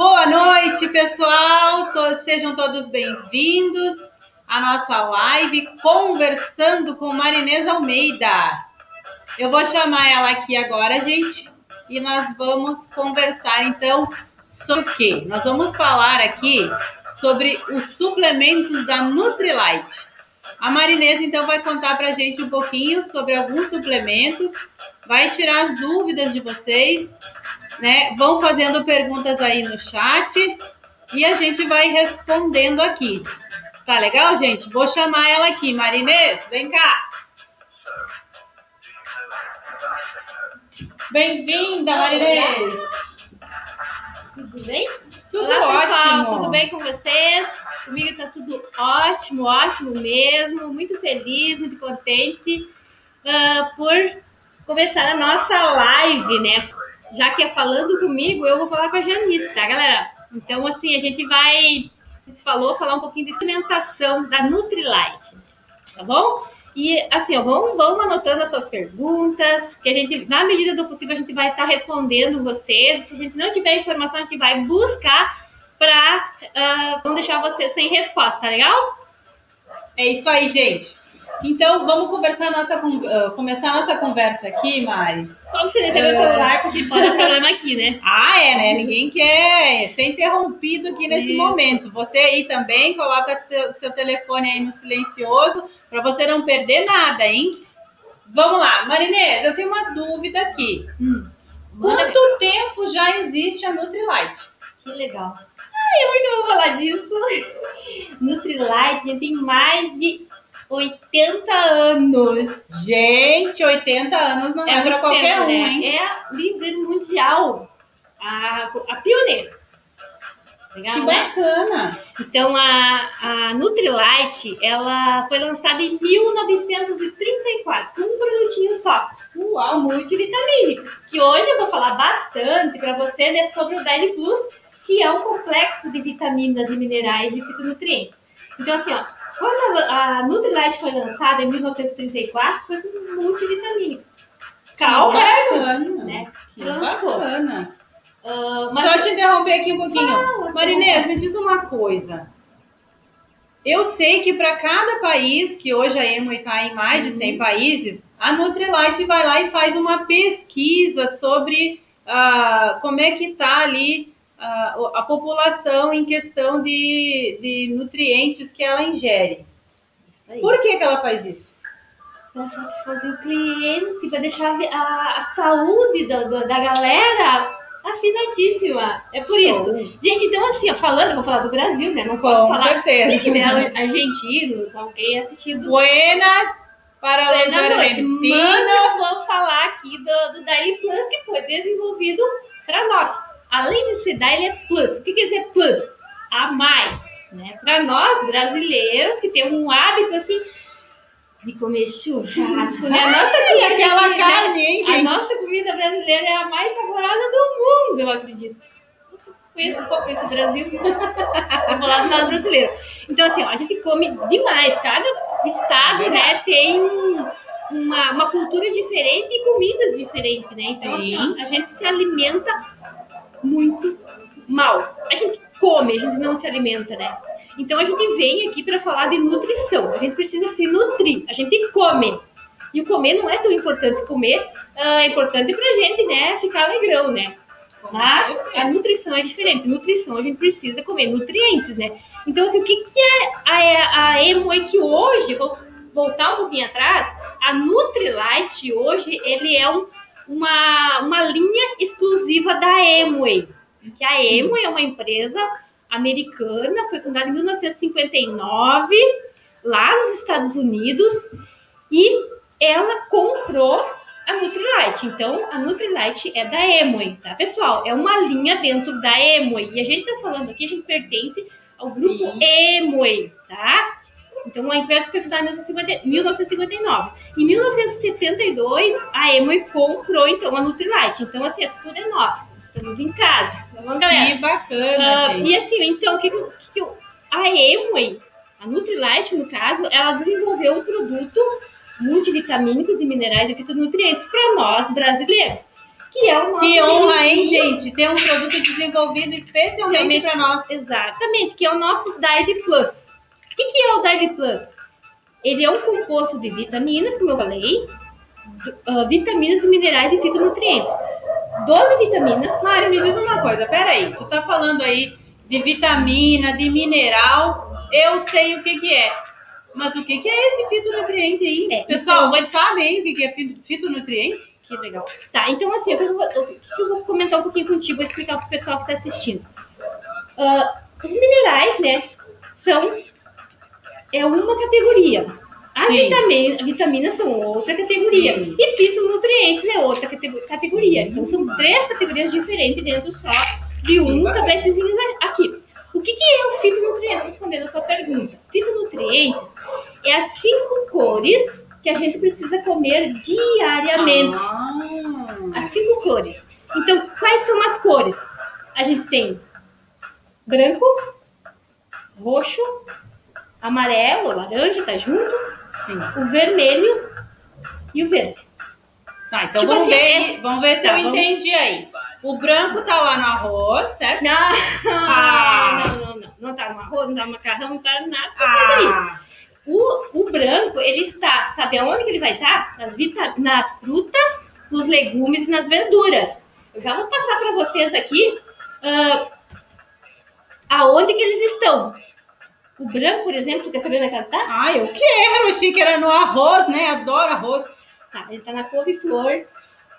Boa noite, pessoal. Sejam todos bem-vindos à nossa live conversando com Marinês Almeida. Eu vou chamar ela aqui agora, gente, e nós vamos conversar então sobre o quê? Nós vamos falar aqui sobre os suplementos da Nutrilite. A Marinês então vai contar para a gente um pouquinho sobre alguns suplementos, vai tirar as dúvidas de vocês né? Vão fazendo perguntas aí no chat e a gente vai respondendo aqui. Tá legal, gente? Vou chamar ela aqui. Marinês, vem cá. Bem-vinda, Marinês. Tudo bem? Tudo Olá, ótimo. pessoal. Tudo bem com vocês? Comigo tá tudo ótimo, ótimo mesmo. Muito feliz, muito contente uh, por começar a nossa live, né? Já que é falando comigo, eu vou falar com a Janice, tá, galera? Então, assim, a gente vai, se falou, falar um pouquinho de alimentação da Nutrilite, tá bom? E, assim, ó, vão, vão anotando as suas perguntas, que a gente, na medida do possível, a gente vai estar respondendo vocês. Se a gente não tiver informação, a gente vai buscar para uh, não deixar vocês sem resposta, tá legal? É isso aí, gente. Então, vamos conversar nossa, uh, começar a nossa conversa aqui, Mari. Como recebeu é... o celular, porque pode problema aqui, né? Ah, é, né? Ninguém quer ser interrompido aqui nesse Isso. momento. Você aí também coloca seu, seu telefone aí no silencioso para você não perder nada, hein? Vamos lá, Marinês, eu tenho uma dúvida aqui. Hum. Quanto tempo já existe a Nutrilite? Que legal. Ai, eu muito vou falar disso. Nutrilite tem mais de 80 anos. Gente, 80 anos não é, é para qualquer tempo, um, né? hein? É a líder mundial, a, a pioneira. Legal, que né? bacana! Então, a, a Nutrilite, ela foi lançada em 1934, um produtinho só. Uau, multivitamínico. Que hoje eu vou falar bastante para você né, sobre o Daily Plus, que é um complexo de vitaminas e minerais e fitonutrientes. Então, assim, ó, quando a Nutrilite foi lançada em 1934, foi um multivitamínico. Carl Herman, né? Lançou. bacana. Uh, Só te interromper aqui um pouquinho. Fala, Marinês, me diz uma coisa. Eu sei que para cada país, que hoje a Emo está em mais de 100 uhum. países, a Nutrilite vai lá e faz uma pesquisa sobre uh, como é que está ali a, a população em questão de, de nutrientes que ela ingere. Por que, que ela faz isso? Para satisfazer o cliente, para deixar a, a saúde da, da galera afinadíssima. É por Show. isso. Gente, então assim, ó, falando, vou falar do Brasil, né? Não posso Com falar. Certeza. Se tiver argentinos, alguém assistindo. Buenas para os argentinos. eu vou falar aqui do, do Daily Plus, que foi desenvolvido para nós além de ser da, ele é plus. O que quer dizer plus? A mais. Né? Para nós, brasileiros, que tem um hábito assim de comer churrasco, né? A nossa comida, aquela carne, hein, gente? A nossa comida brasileira é a mais saborosa do mundo, eu acredito. Conheço um pouco esse Brasil. Vou falar do lado brasileiro. Então, assim, ó, a gente come demais. Cada estado, né, tem uma, uma cultura diferente e comidas diferentes, né? Então, assim, ó, a gente se alimenta muito mal. A gente come, a gente não se alimenta, né? Então a gente vem aqui para falar de nutrição. A gente precisa se nutrir, a gente come. E o comer não é tão importante. Comer uh, é importante pra gente, né? Ficar alegrão, né? Mas a nutrição é diferente. Nutrição a gente precisa comer nutrientes, né? Então, assim, o que, que é a, a é que hoje, vou voltar um pouquinho atrás, a Nutrilite hoje, ele é um uma, uma linha exclusiva da Amway. Que a Amway é uma empresa americana, foi fundada em 1959, lá nos Estados Unidos, e ela comprou a Nutrilite. Então, a Nutrilite é da Amway, tá, pessoal? É uma linha dentro da Amway. E a gente tá falando aqui, a gente pertence ao grupo Amway, tá? Então, a empresa foi fundada em 1959. Em 1972, a Emoi comprou, então, a Nutrilite. Então, assim, tudo é nosso. Estamos em casa. Tá bom, galera? Que bacana, uh, E assim, então, o que, que, a Emoi, a Nutrilite, no caso, ela desenvolveu um produto multivitamínicos e minerais e fitonutrientes para nós, brasileiros. que é o nosso Que honra, hein, gente? Ter um produto desenvolvido Especialmente- para nós. Exatamente, que é o nosso Dive Plus. O que, que é o Dive Plus? Ele é um composto de vitaminas, como eu falei, ah, vitaminas, minerais e fitonutrientes. 12 vitaminas, Mari, me diz uma coisa, peraí, tu tá falando aí de vitamina, de mineral, eu sei o que que é. Mas o que que é esse fitonutriente aí? É, Pessoal, então, vocês sabem o que que é fito- fitonutriente? que legal. Tá, então assim, eu vou, eu- vou comentar um pouquinho contigo, vou explicar pro pessoal que está assistindo. Ah, os minerais, né, são é uma categoria. As Sim. vitamina, vitaminas são outra categoria. Sim. E fitonutrientes é outra cate- categoria. Então são três categorias diferentes dentro só de um tabletezinho aqui. O que, que é o fitonutriente? Respondendo a sua pergunta. Fitonutrientes é as cinco cores que a gente precisa comer diariamente. Ah, As cinco cores. Então, quais são as cores? A gente tem branco, roxo, amarelo, laranja, tá junto, sim. o vermelho e o verde. Tá, então Tipo vamos, assim, ver, é- vamos ver se Tá, eu vamos- entendi aí. O branco tá lá no arroz, certo? Não, Ah. não, não, não. Não tá no arroz, não tá no macarrão, não tá nada. Ah, O, o branco, ele está, sabe aonde que ele vai estar? Nas, vita- nas frutas, nos legumes e nas verduras. Eu já vou passar para vocês aqui ah, aonde que eles estão. O branco, por exemplo, tu quer saber onde é que ela tá? ah, eu quero. Achei que era no arroz, né? Adoro arroz. Tá, ele tá na couve-flor.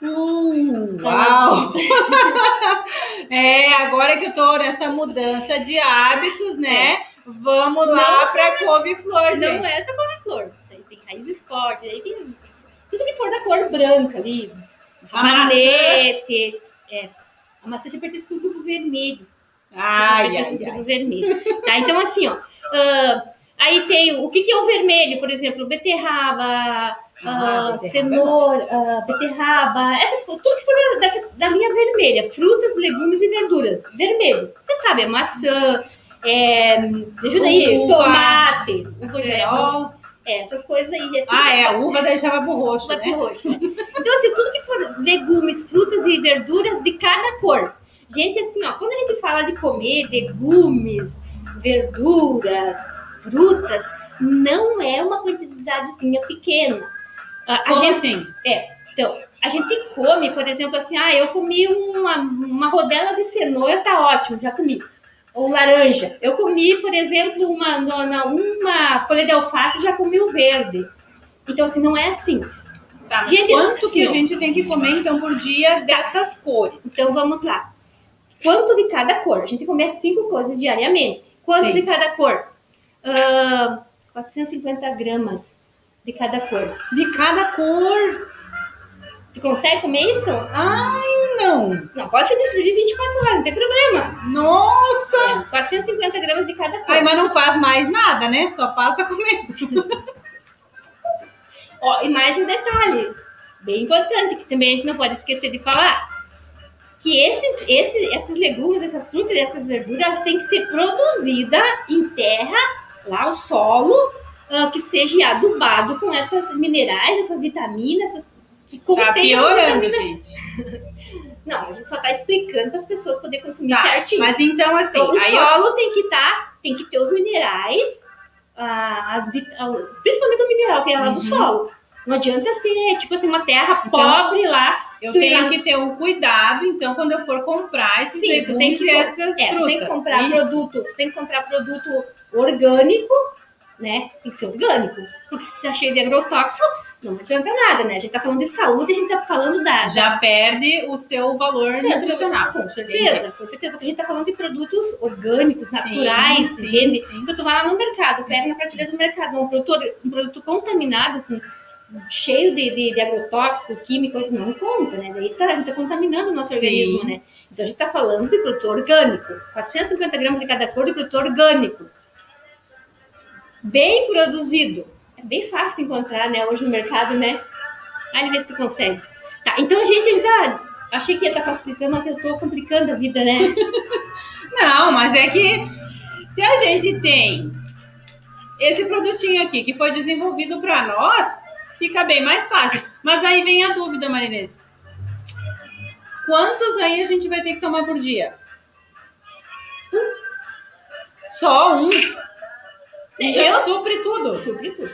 Uh, uau! é, agora que eu tô nessa mudança de hábitos, né? Vamos lá Não, pra couve-flor, Não gente. é essa couve-flor. Tem raiz fortes, daí tem tudo que for da cor branca ali. Ramalhete, é. A maçã já pertence tudo pro vermelho. Ai, ai, ai. vermelho. Tá, então assim, ó. ah, aí tem o que, que é o vermelho, por exemplo, beterraba, Ah, ah, beterraba é cenoura, ah, beterraba, essas coisas, tudo que for da, da, linha vermelha, frutas, legumes e verduras. Vermelho. Você sabe, é maçã, é, ajuda aí, Uva, tomate, já é. É, essas coisas aí. É Ah, é, a uva deixava pro roxo, Vai né? pro roxo. Então, assim, tudo que for legumes, frutas e verduras de cada cor. Gente, assim, ó, quando a gente fala de comer legumes, verduras, frutas, não é uma quantidadezinha pequena. A, Como gente, assim? então, a gente come, por exemplo, assim, ah, eu comi uma, uma rodela de cenoura, tá ótimo, já comi. Ou laranja. Eu comi, por exemplo, uma, uma, uma folha de alface, já comi o verde. Então, assim, não é assim. Tá, Gente, quanto assim, que a gente tem que comer, então, por dia dessas cores? Então vamos lá. Quanto de cada cor? A gente come cinco coisas diariamente. Quanto Sim. de cada cor? Ah, 450 gramas de cada cor. De cada cor. Tu consegue comer isso? Ai, não. Não, pode ser distribuído em 24 horas, não tem problema. Nossa. É, 450 gramas de cada cor. Ai, mas não faz mais nada, né? Só passa comendo. Ó, e mais um detalhe, bem importante, que também a gente não pode esquecer de falar. Que esses, esses, esses legumes, essas frutas, essas verduras, elas têm que ser produzidas em terra, lá o solo, ah, que seja adubado com essas minerais, essas vitaminas, essas, que Tá contém essas piorando, gente. Não, a gente só tá explicando para as pessoas poderem consumir Tá, certinho. mas então, assim, Então, o aí eu solo tem que estar, tem que ter os minerais, ah, as ah, principalmente o mineral que é lá do Uhum. solo. Não adianta ser, tipo assim, uma terra Então, pobre lá. Eu Tu tenho já- que ter um cuidado, então, quando eu for comprar esses Sim, tu tem legumes que, essas é, frutas. tem que comprar Isso. produto, tem que comprar produto orgânico, né? Tem que ser orgânico. Porque se tá cheio de agrotóxico, não adianta nada, né? A gente tá falando de saúde, a gente tá falando da, Já perde o seu valor nutricional. Com certeza, com certeza. Porque a gente tá falando de produtos orgânicos, naturais, sim. Então tu vai lá no mercado, pega na prateleira do mercado um produto, um produto contaminado, com, cheio de, de, de agrotóxico, químico, não conta, né? Daí tá, gente tá contaminando o nosso Sim. organismo, né? Então a gente tá falando de produto orgânico. 450 gramas de cada cor de produto orgânico. Bem produzido. É bem fácil encontrar, né? Hoje no mercado, né? Aí vê se tu consegue. Tá, então a gente ainda. Achei que ia estar facilitando, mas eu tô complicando a vida, né? Não, mas é que se a gente tem esse produtinho aqui que foi desenvolvido para nós, fica bem mais fácil. Mas aí vem a dúvida, Marinês. quantos aí a gente vai ter que tomar por dia? Só um. E já Eu- supre tudo. Supre tudo.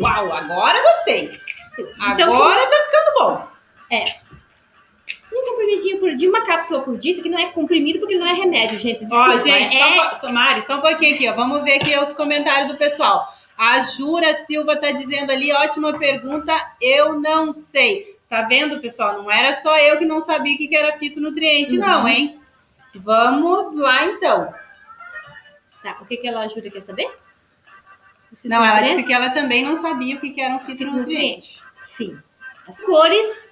Uau, agora gostei. Então, Agora tá ficando bom. um comprimidinho por dia, uma cápsula por dia, isso aqui não é comprimido porque não é remédio, gente. Ó, Desculpa, gente, é... um só- Mari, só um pouquinho aqui, ó. Vamos ver aqui os comentários do pessoal. A Jura Silva tá dizendo ali, ótima pergunta, eu não sei. Tá vendo, pessoal? Não era só eu que não sabia o que era fitonutriente, Uhum. não, hein? Vamos lá, então. Tá, o que, que ela ajuda quer saber? Não, ela disse que ela também não sabia o que que era um fitonutriente. Sim. As cores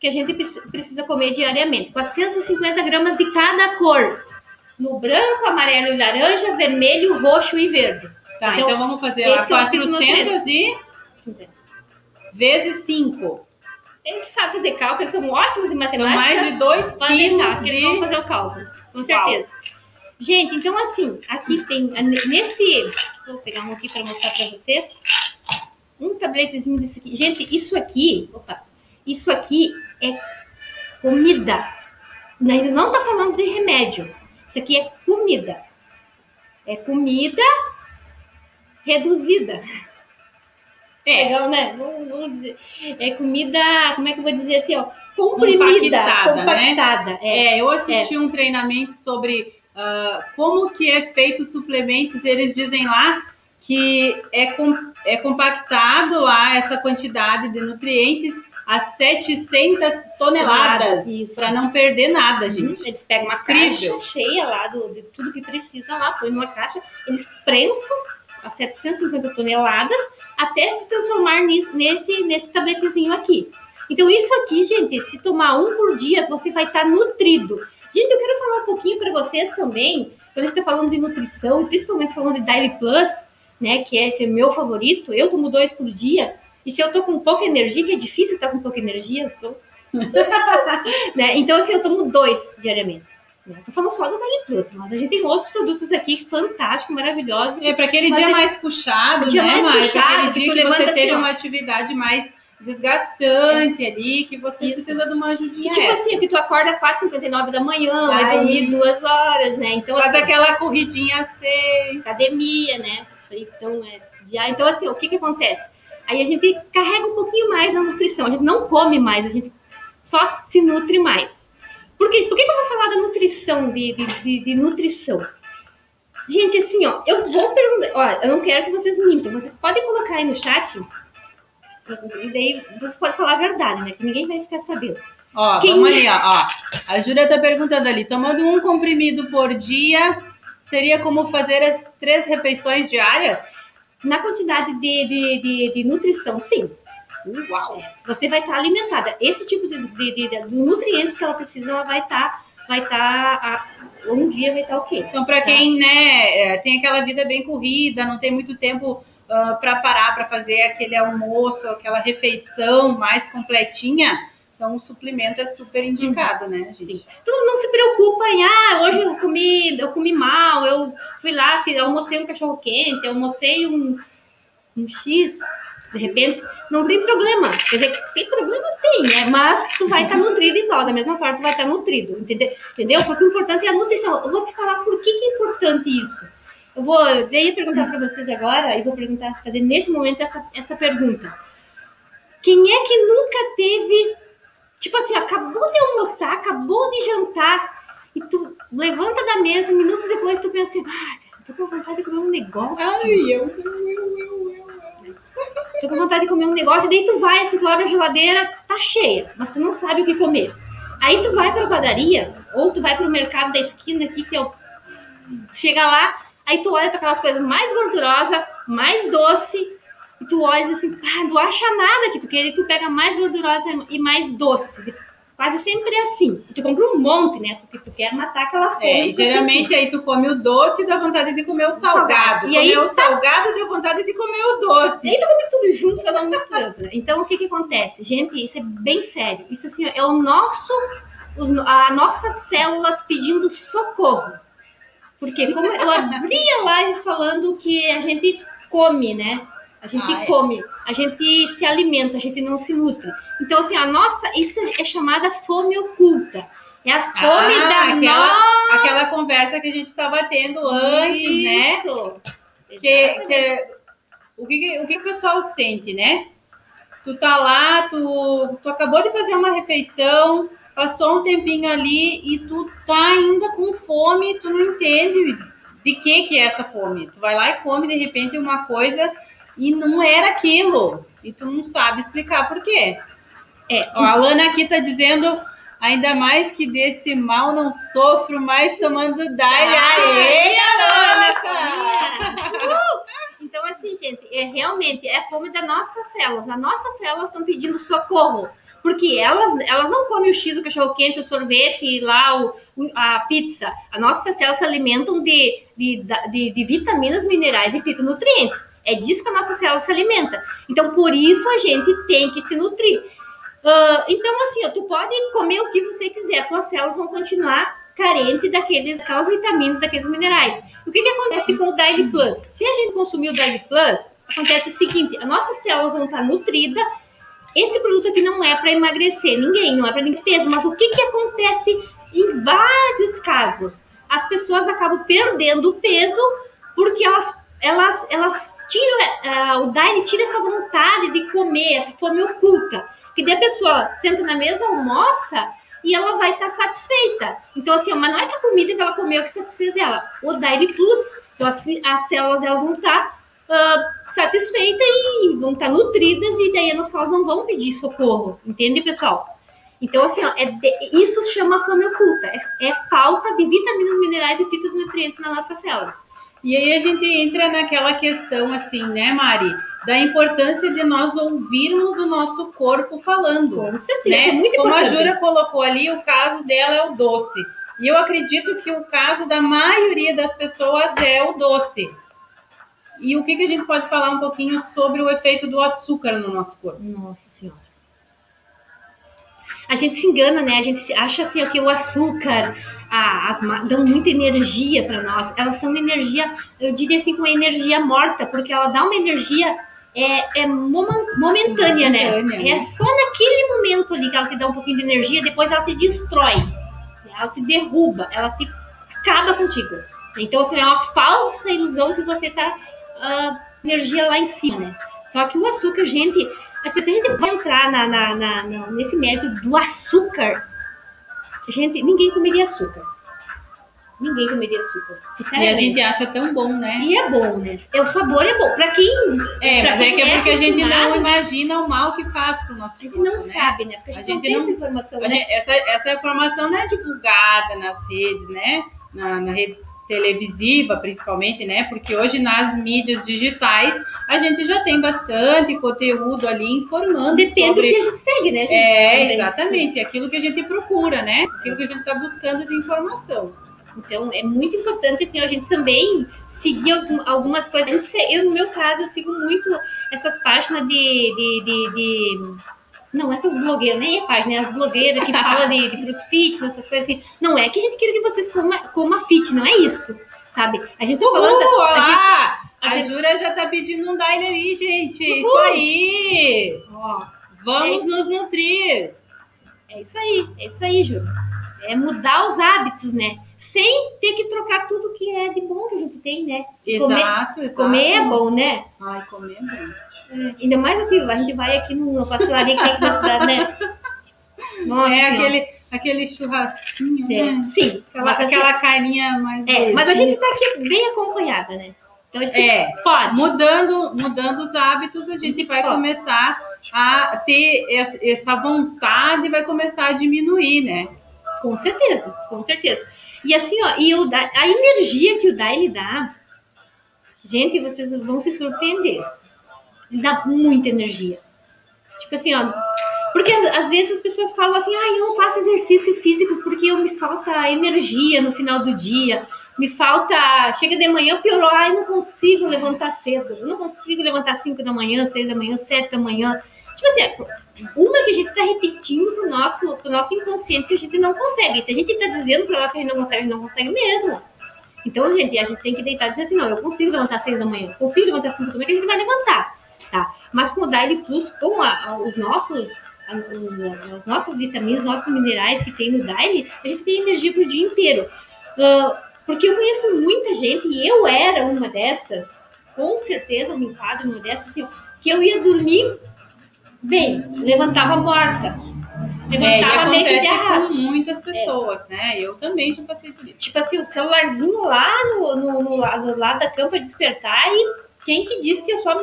que a gente preci- precisa comer diariamente. 450 gramas de cada cor. No branco, amarelo e laranja, vermelho, roxo e verde. Tá, Então, então, vamos fazer lá esse é o 400 e vezes 5. Eles sabem fazer cálculo, eles são ótimos em São matemática. mais de 2 Pode deixar, quilos que eles vão de... fazer o cálculo, com certeza. Gente, então assim, aqui tem, nesse, vou pegar um aqui para mostrar para vocês, um tabletezinho desse aqui. Gente, isso aqui, opa, isso aqui é comida. Ainda não tá falando de remédio. Isso aqui é comida. É comida reduzida. É, Legal, né? Vamos, vamos dizer. É comida, como é que eu vou dizer assim, ó? Comprimida, Compactada, né? compactada. É. É, eu assisti um treinamento sobre ah, como que é feito os suplementos. Eles dizem lá que é, com- é compactado lá essa quantidade de nutrientes a 700 toneladas para não perder nada, gente. Eles pegam uma Incrível. caixa cheia lá do, de tudo que precisa lá, põe numa caixa, eles prensam a 750 toneladas até se transformar nisso, nesse, nesse tabletezinho aqui. Então, isso aqui, gente, se tomar um por dia, você vai estar nutrido. Gente, eu quero falar um pouquinho para vocês também, quando a gente está falando de nutrição, principalmente falando de Daily Plus, né, que é esse meu favorito, eu tomo dois por dia, e se eu tô com pouca energia, que é difícil estar com pouca energia, eu tô né? Então, assim, eu tomo dois diariamente. Né? Tô falando só do Daily Plus, mas a gente tem outros produtos aqui fantásticos, maravilhosos. É para aquele dia é- mais puxado, dia né, mais puxado, Aquele que dia que levanta você teve assim, uma atividade mais desgastante ali, que você Isso. precisa de uma ajudinha E tipo extra. assim, que tu acorda 4h59 da manhã, vai Aí. dormir duas horas, né? Então, Faz assim, aquela corridinha seis. academia, né? Então, é, já, então, assim, o que que acontece? Aí a gente carrega um pouquinho mais na nutrição, a gente não come mais, a gente só se nutre mais. Por, quê? Por que, que eu vou falar da nutrição, de, de, de- de nutrição? Gente, assim, ó, eu vou perguntar, ó, eu não quero que vocês mintam, vocês podem colocar aí no chat, e daí vocês podem falar a verdade, né? Que ninguém vai ficar sabendo. Ó, Quem- vamos ali, ó, ó. A Júlia tá perguntando ali, tomando um comprimido por dia, seria como fazer as três refeições diárias? Na quantidade de, de, de, de nutrição, sim. Uau! você vai estar alimentada. Esse tipo de, de, de- de nutrientes que ela precisa, ela vai estar, vai estar, um dia vai estar ok. Então, para quem né, é, tem aquela vida bem corrida, não tem muito tempo para parar para fazer aquele almoço, aquela refeição mais completinha, então o suplemento é super indicado, né, gente? Sim. Tu não se preocupa em, ah, hoje eu comi, eu comi mal, eu fui lá, almocei um cachorro quente, almocei um, um X, de repente, não tem problema. Quer dizer, tem problema tem, né? Mas tu vai estar nutrido igual, da mesma forma tu vai estar nutrido, entendeu? Porque o importante é a nutrição. Eu vou te falar por que, que é importante isso. Eu vou, eu perguntar para vocês agora, e vou perguntar, fazer nesse momento essa, essa pergunta. Quem é que nunca teve, tipo assim, acabou de almoçar, acabou de jantar, e tu levanta da mesa, minutos depois tu pensa assim, ah, tô com vontade de comer um negócio. eu, eu, eu, eu, eu. Tô com vontade de comer um negócio, e daí tu vai, assim, tu abre a geladeira, tá cheia, mas tu não sabe o que comer. Aí tu vai pra padaria, ou tu vai pro mercado da esquina aqui, que é o... Chega lá, aí tu olha pra aquelas coisas mais gordurosas, mais doce, e tu olha assim, ah, não acha nada que tu quer, e tu pega mais gordurosa e mais doce. Quase sempre é assim. Tu compra um monte, né? Porque tu quer matar aquela fome. É, e geralmente aí tu come o doce e dá vontade de comer o salgado. salgado. E E aí o salgado deu vontade de comer o doce. E aí tu come tudo junto pra dar uma misturança. Então, o que que acontece? Gente, isso é bem sério. Isso, assim, é o nosso... os- a nossas células pedindo socorro. Porque como eu abri a live falando que a gente come, né? A gente Ah, é. come, a gente se alimenta, a gente não se nutre. Então, assim, a nossa, isso é chamada fome oculta. É as fome Ah, da aquela- nossa. Aquela conversa que a gente estava tendo antes, né? Isso. que, que- o, que, que- o que o pessoal sente, né? Tu tá lá, tu, tu acabou de fazer uma refeição, passou um tempinho ali e tu tá ainda com fome, tu não entende de que que é essa fome. Tu vai lá e come de repente uma coisa e não era aquilo. E tu não sabe explicar por quê. É, Ó, a Lana aqui tá dizendo, ainda mais que desse mal não sofro mais tomando Daily. Aê, Alana! Então, assim, gente, é realmente é a fome das nossas células. As nossas células estão pedindo socorro. Porque elas, elas não comem o X, o cachorro-quente, o sorvete, lá, o, a pizza. As nossas células se alimentam de, de, de, de vitaminas, minerais e fitonutrientes. É disso que a nossa célula se alimenta. Então, por isso a gente tem que se nutrir. Ah, então, assim, ó, tu pode comer o que você quiser, tuas células vão continuar carentes daqueles, daquelas vitaminas, daqueles minerais. O que, que acontece com o Daily Plus? Se a gente consumir o Daily Plus, acontece o seguinte: as nossas células vão estar nutridas. Esse produto aqui não é para emagrecer ninguém, não é para peso, mas o que, que acontece em vários casos? As pessoas acabam perdendo peso porque elas, elas, elas tiram, ah, o Daily tira essa vontade de comer, essa fome oculta. Que daí a pessoa senta na mesa, almoça e ela vai estar satisfeita. Então, assim, mas não é que a comida que ela comeu que satisfez ela. O Daily Plus, então as, fi- as células elas vão estar ah, satisfeitas e vão estar nutridas e daí as células não vão pedir socorro. Entende, pessoal? Então, assim, ó, é de- isso chama fome oculta. É, é falta de vitaminas, minerais e fitonutrientes nas nossas células. E aí a gente entra naquela questão assim, né, Mari? Da importância de nós ouvirmos o nosso corpo falando. Com certeza, Né? é muito Como a importante. Jura colocou ali, o caso dela é o doce. E eu acredito que o caso da maioria das pessoas é o doce. E o que, que a gente pode falar um pouquinho sobre o efeito do açúcar no nosso corpo? Nossa senhora. A gente se engana, né? A gente acha assim ó, que o açúcar a- as dão muita energia para nós. Elas são uma energia, eu diria assim, uma energia morta, porque ela dá uma energia é, é momen- momentânea, né? Momentânea, né? É só naquele momento ali que ela te dá um pouquinho de energia, depois ela te destrói, ela te derruba, ela te acaba contigo. Então, assim, é uma falsa ilusão que você tá ah, energia lá em cima, né? Só que o açúcar, gente, assim, se a gente vai entrar na- na- na- nesse método do açúcar, gente, ninguém comeria açúcar. Ninguém comeria açúcar. E a gente acha tão bom, né? E é bom, né? É, o sabor é bom. Pra quem É, pra mas é quem que é porque a gente não imagina o mal que faz pro nosso A gente corpo, não né? sabe, né? Porque a A gente, não gente tem não- essa informação, né? gente- essa, essa informação não é divulgada nas redes, né? Na, na rede televisiva, principalmente, né? Porque hoje nas mídias digitais a gente já tem bastante conteúdo ali informando Depende sobre... do que a gente segue, né? gente? É, exatamente. Aquilo que a gente procura, né? Aquilo que a gente está buscando de informação. Então, é muito importante, assim, a gente também seguir algum- algumas coisas. Eu, no meu caso, eu sigo muito essas páginas de... de, de, de- Não, essas blogueiras, nem é página, é as blogueiras que falam de, de fitness, essas coisas assim. Não é que a gente queira que vocês comam coma fit, não é isso, sabe? A gente tá falando... Uhul, a gente- olá! a A, gente- Jura já tá pedindo um Daily aí, gente. Isso Uhul. aí! ó, Vamos É nos nutrir. É isso aí, é isso aí, Ju. É mudar os hábitos, né? Sem ter que trocar tudo que é de bom que a gente tem, né? Comer- Exato, exato. Comer é bom, né? Ai, comer é bom. Ainda mais aqui, a gente vai aqui numa pastelaria que tem aqui na cidade, né? Nossa é Senhora. aquele, aquele churrasquinho, É, né? sim, Aquela, mas, a gente- aquela carinha mais. é, mas a gente tá aqui bem acompanhada, né? Então a gente É, pode. mudando, mudando os hábitos, a gente vai Ó. começar a ter es- essa vontade, vai começar a diminuir, né? Com certeza, com certeza. E assim, ó, e o, a energia que o Daily dá, gente, vocês vão se surpreender. Dá muita energia. Tipo assim, ó. Porque às vezes as pessoas falam assim, ah, eu não faço exercício físico porque eu, me falta energia no final do dia. Me falta. Chega de manhã, piorou, ah, eu não consigo levantar cedo. Eu não consigo levantar 5 da manhã, 6 da manhã, 7 da manhã. Tipo assim, uma que a gente está repetindo pro nosso, pro nosso inconsciente que a gente não consegue. Se a gente está dizendo para nós que a gente não consegue, a gente não consegue mesmo. Então, gente, a gente tem que deitar e dizer assim, não, eu consigo levantar seis da manhã, consigo levantar cinco da manhã, que a gente vai levantar, tá? Mas com o Daily Plus, com a- a- os nossos as nossas vitaminas, nossos minerais que tem no Daily, a gente tem energia pro dia inteiro. Uh, porque eu conheço muita gente, e eu era uma dessas, com certeza me enquadro uma dessas, assim, que eu ia dormir bem, levantava morta. Levantava é, meio que de arrasto. muitas pessoas, é. né? Eu também já passei por isso. Tipo assim, o celularzinho lá no, no, no, lado, no lado da cama para despertar e quem que disse que eu só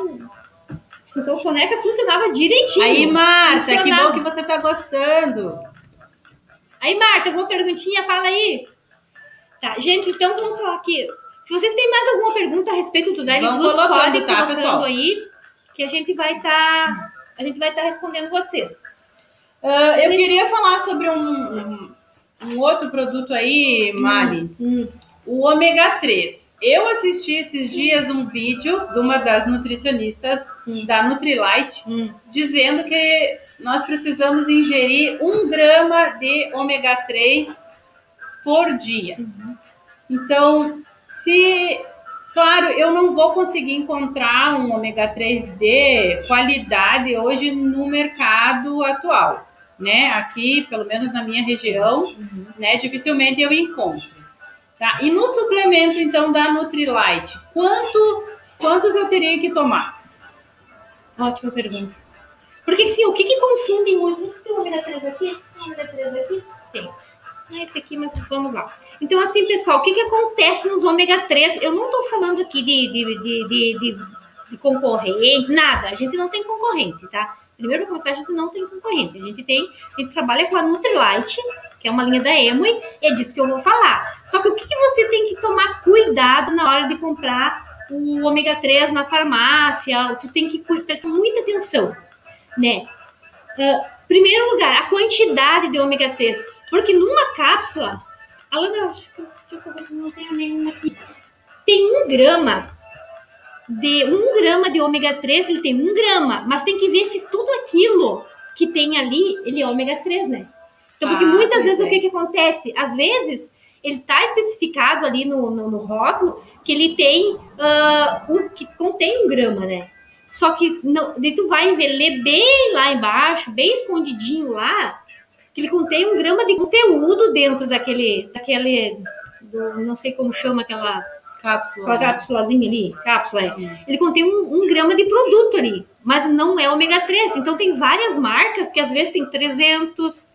o soneca funcionava direitinho. Aí, Marta, que bom que você tá gostando. Aí, Marta, alguma perguntinha? Fala aí. Tá, gente, então vamos falar aqui. Se vocês têm mais alguma pergunta a respeito do Daily Plus, pode tá, pessoal? aí, que a gente vai estar tá, a gente vai estar tá respondendo vocês. Uh, eu queria falar sobre um, um, um, outro produto aí, Mari, hum, hum. o ômega 3. Eu assisti esses dias um vídeo de uma das nutricionistas hum. da Nutrilite hum. dizendo que nós precisamos ingerir um grama de ômega 3 por dia. Uhum. Então, se Claro, eu não vou conseguir encontrar um ômega 3 de qualidade hoje no mercado atual, né? Aqui, pelo menos na minha região, uhum. né, dificilmente eu encontro. Tá? E no suplemento, então, da Nutrilite, quanto, quantos eu teria que tomar? Ótima pergunta. Porque, sim, o que, que confunde muito? Tem ômega 3 aqui? ômega 3 aqui? Tem. É esse aqui, mas vamos lá. Então, assim, pessoal, o que, que acontece nos ômega 3? Eu não estou falando aqui de, de, de, de, de concorrente, nada. A gente não tem concorrente, tá? Primeiro, começar, a gente não tem concorrente. A gente tem, a gente trabalha com a Nutrilite, que é uma linha da Emoi, e é disso que eu vou falar. Só que o que, que você tem que tomar cuidado na hora de comprar o ômega 3 na farmácia? Tu tem que prestar muita atenção, né? Uh, primeiro lugar, a quantidade de ômega 3. Porque numa cápsula, Alana, não tenho nenhuma aqui. Tem um grama de um grama de ômega 3, ele tem um grama, mas tem que ver se tudo aquilo que tem ali, ele é ômega 3, né? Então, porque ah, muitas vezes é. o que, que acontece? Às vezes, ele está especificado ali no, no, no, rótulo que ele tem uh, um, que contém um grama, né? Só que não, daí tu vai ler bem lá embaixo, bem escondidinho lá, que ele contém um grama de conteúdo dentro daquele, daquele, do, não sei como chama aquela cápsula, a cápsulazinha ali, cápsula é. Ele contém um, um, grama de produto ali, mas não é ômega 3. Então tem várias marcas que às vezes tem 300,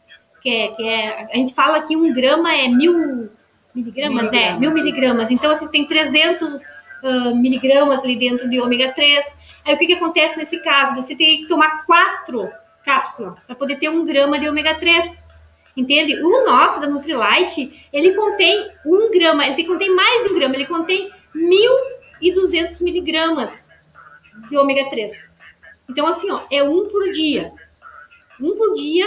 que é, que é a gente fala que um grama é mil miligramas, né? Mil miligramas. Então assim tem 300 uh, miligramas ali dentro de ômega 3. Aí o que, que acontece nesse caso? Você tem que tomar quatro cápsula para poder ter um grama de ômega 3. Entende? O nosso da Nutrilite, ele contém um grama, ele contém mais de um grama, ele contém 1.200 miligramas de ômega 3. Então, assim, ó, é um por dia. Um por dia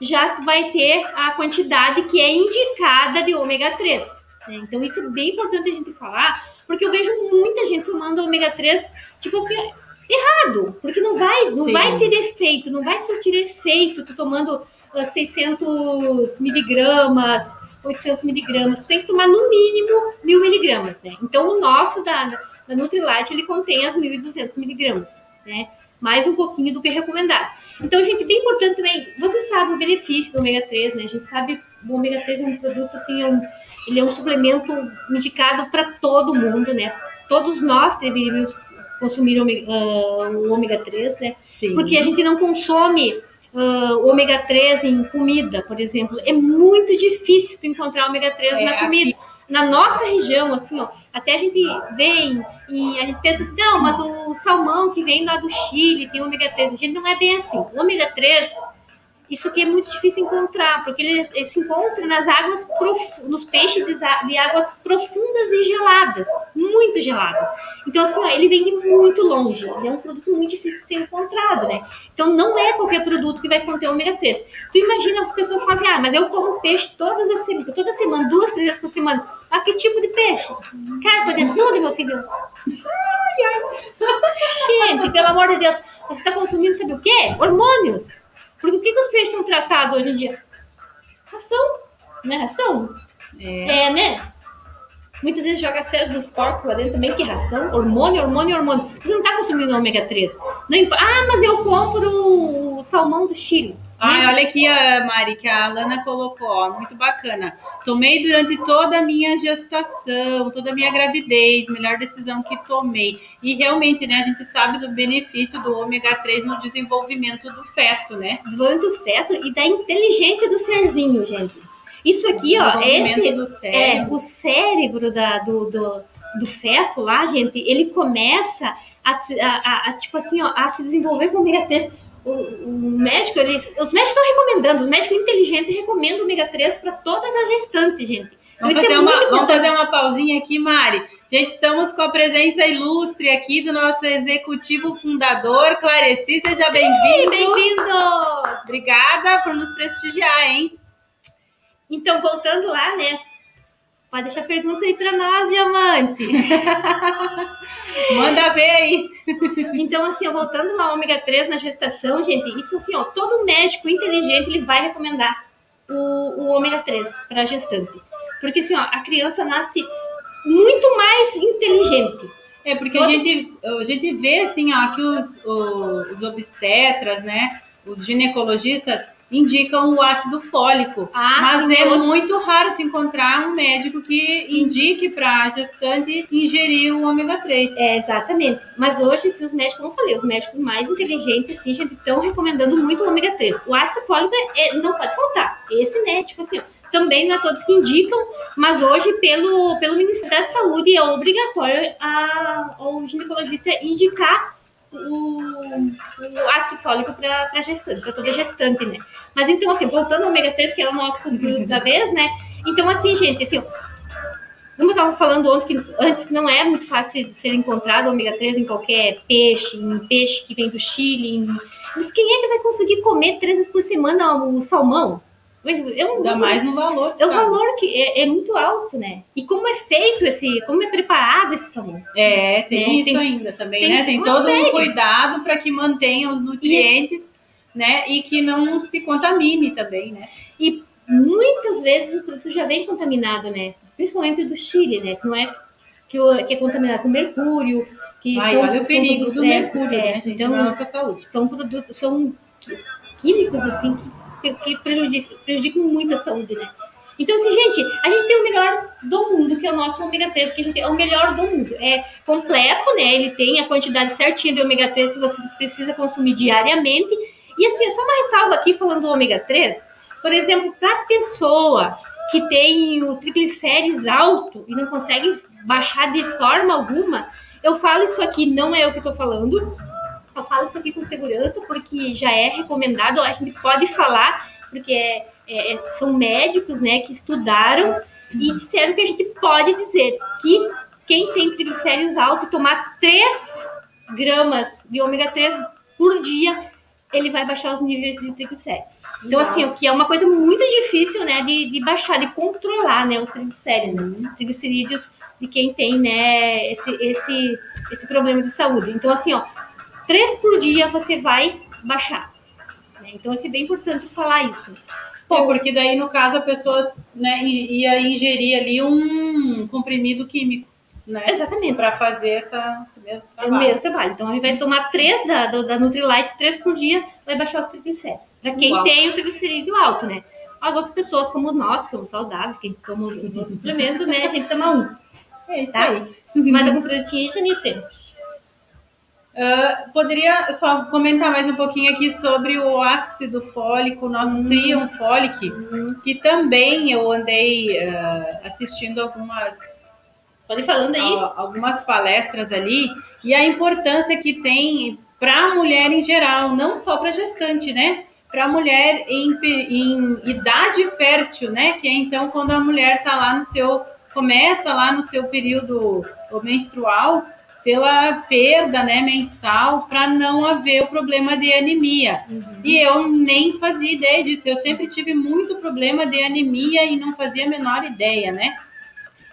já vai ter a quantidade que é indicada de ômega 3. Né? Então, isso é bem importante a gente falar, porque eu vejo muita gente tomando ômega 3, tipo assim, errado, porque não vai, não vai ter efeito, não vai surtir efeito tu tomando 600 ah, miligramas, 800 miligramas, tem que tomar no mínimo mil miligramas, né? Então o nosso da, da Nutrilite, ele contém as 1.200 miligramas, né? Mais um pouquinho do que recomendado. Então, gente, bem importante também, você sabe o benefício do ômega 3, né? A gente sabe o ômega 3 é um produto, assim, é um, ele é um suplemento indicado para todo mundo, né? Todos nós deveríamos consumir ômega, uh, o ômega 3, né? Sim. Porque a gente não consome uh, ômega 3 em comida, por exemplo. É muito difícil encontrar ômega 3 é, na comida. Aqui... Na nossa região, assim, ó, até a gente vem e a gente pensa assim, não, mas o salmão que vem lá do Chile tem ômega 3. A gente não é bem assim. O ômega 3 isso aqui é muito difícil encontrar, porque ele, ele se encontra nas águas, nos peixes de, de, águas profundas e geladas, muito geladas. Então, assim, ó, ele vem de muito longe, ele é um produto muito difícil de ser encontrado, né? Então, não é qualquer produto que vai conter ômega 3. Tu imagina as pessoas fazem, ah, mas eu como peixe todas as semanas, toda semana, duas, três vezes por semana. Ah, que tipo de peixe? Carpa de açude, meu filho? Gente, pelo amor de Deus, você está consumindo, sabe o quê? Hormônios. Porque o que, que os peixes são tratados hoje em dia? Ração, né? Ração. É, é né? Muitas vezes joga células dos porcos lá dentro também, que ração, hormônio, hormônio, hormônio. Você não está consumindo ômega 3. Não, ah, mas eu compro o salmão do Chile. Ai, olha aqui, a Mari, que a Alana colocou, ó, muito bacana. Tomei durante toda a minha gestação, toda a minha gravidez, melhor decisão que tomei. E realmente, né, a gente sabe do benefício do ômega 3 no desenvolvimento do feto, né? Desenvolvimento do feto e da inteligência do serzinho, gente. Isso aqui, ó, esse é o cérebro da, do, do, do feto lá, gente, ele começa a, se- a, a- a, tipo assim, ó, a se desenvolver com ômega 3. O, o médico, eles, os médicos estão recomendando, os médicos inteligentes recomendam ômega 3 para todas as gestantes, gente. Então, Vamos é fazer, uma, muito vamos fazer uma pausinha aqui, Mari. Gente, estamos com a presença ilustre aqui do nosso executivo fundador, Clareci. Seja bem-vindo. Bem-vindo! Obrigada por nos prestigiar, hein? Então, voltando lá, né? Pode deixar pergunta aí para nós, diamante. Manda ver aí. Então, assim, ó, voltando lá, ômega 3 na gestação, gente, isso assim, ó, todo médico inteligente ele vai recomendar o, o ômega 3 para gestante. Porque assim, ó, a criança nasce muito mais inteligente. É, porque a gente, a gente vê, assim, ó, que os, os obstetras, né, os ginecologistas indicam o ácido fólico. Ah, mas sim, é outro- muito raro tu encontrar um médico que indique para a gestante ingerir o ômega 3. É, exatamente. Mas hoje, se os médicos, como eu falei, os médicos mais inteligentes, assim, gente, estão recomendando muito o ômega 3. O ácido fólico é- não pode faltar. Esse, né, tipo assim, também não é todos que indicam, mas hoje, pelo, pelo Ministério da Saúde, é obrigatório a, ao ginecologista indicar o, o ácido fólico para gestante, para toda gestante, né? Mas então, assim, voltando ao ômega 3, que é o nosso produto da vez, né? Então, assim, gente, assim, como eu estava falando ontem, que, antes, que não é muito fácil ser encontrado ômega 3 em qualquer peixe, em peixe que vem do Chile. em- Mas quem é que vai conseguir comer três vezes por semana o salmão? Eu Ainda mais no valor. é um tá? valor que é, é muito alto, né? E como é feito esse, como é preparado esse salmão? É, tem É, isso tem- ainda também, tem- né? Tem todo um série. cuidado para que mantenha os nutrientes, né? E que não se contamine também, né? E muitas vezes o produto já vem contaminado, né? Principalmente do Chile, né? Que não é que, que é contaminado com mercúrio. Que Ai, são- olha o perigo produtos- do é, mercúrio, é, né, gente? Então, na nossa saúde. são produtos, são químicos assim que, que prejudicam, prejudicam muito a saúde, né? Então, assim, gente, a gente tem o melhor do mundo, que é o nosso ômega 3, que é o melhor do mundo. É completo, né? Ele tem a quantidade certinha de ômega 3 que você precisa consumir diariamente. E assim, só uma ressalva aqui falando do ômega 3, por exemplo, para pessoa que tem o triglicérides alto e não consegue baixar de forma alguma, eu falo isso aqui, não é eu que estou falando, eu falo isso aqui com segurança porque já é recomendado, a gente pode falar, porque é- é- é- são médicos né, que estudaram e disseram que a gente pode dizer que quem tem triglicéridos altos tomar 3 gramas de ômega 3 por dia, ele vai baixar os níveis de triglicéridos. Então, assim, o que é uma coisa muito difícil, né, de, de baixar, de controlar, né, os triglicéridos, né? triglicerídeos de quem tem, né, esse, esse, esse problema de saúde. Então, assim, ó, três por dia você vai baixar. né? Então, é bem importante falar isso. Pô, porque daí, no caso, a pessoa né, ia ingerir ali um comprimido químico, né? Exatamente. Para fazer essa, mesmo É o trabalho. mesmo trabalho. Então, a gente vai tomar três da, da Nutrilite, três por dia, vai baixar os triglicéridos. Para quem Uau. tem o triglicerídeo alto, né? As outras pessoas, como nós, que somos saudáveis, que tomam os suplementos, né? A gente toma um. É isso Tá? aí. Mais algum produtinho, Janice? Ah, poderia só comentar mais um pouquinho aqui sobre o ácido fólico, o nosso Folic, que também eu andei ah, assistindo algumas, Pode ir falando aí. algumas palestras ali e a importância que tem para a mulher em geral, não só para gestante, né? Para a mulher em, em idade fértil, né? Que é então quando a mulher está lá no seu começa lá no seu período menstrual pela perda, né, mensal, para não haver o problema de anemia. E eu nem fazia ideia disso. Eu sempre tive muito problema de anemia e não fazia a menor ideia, né?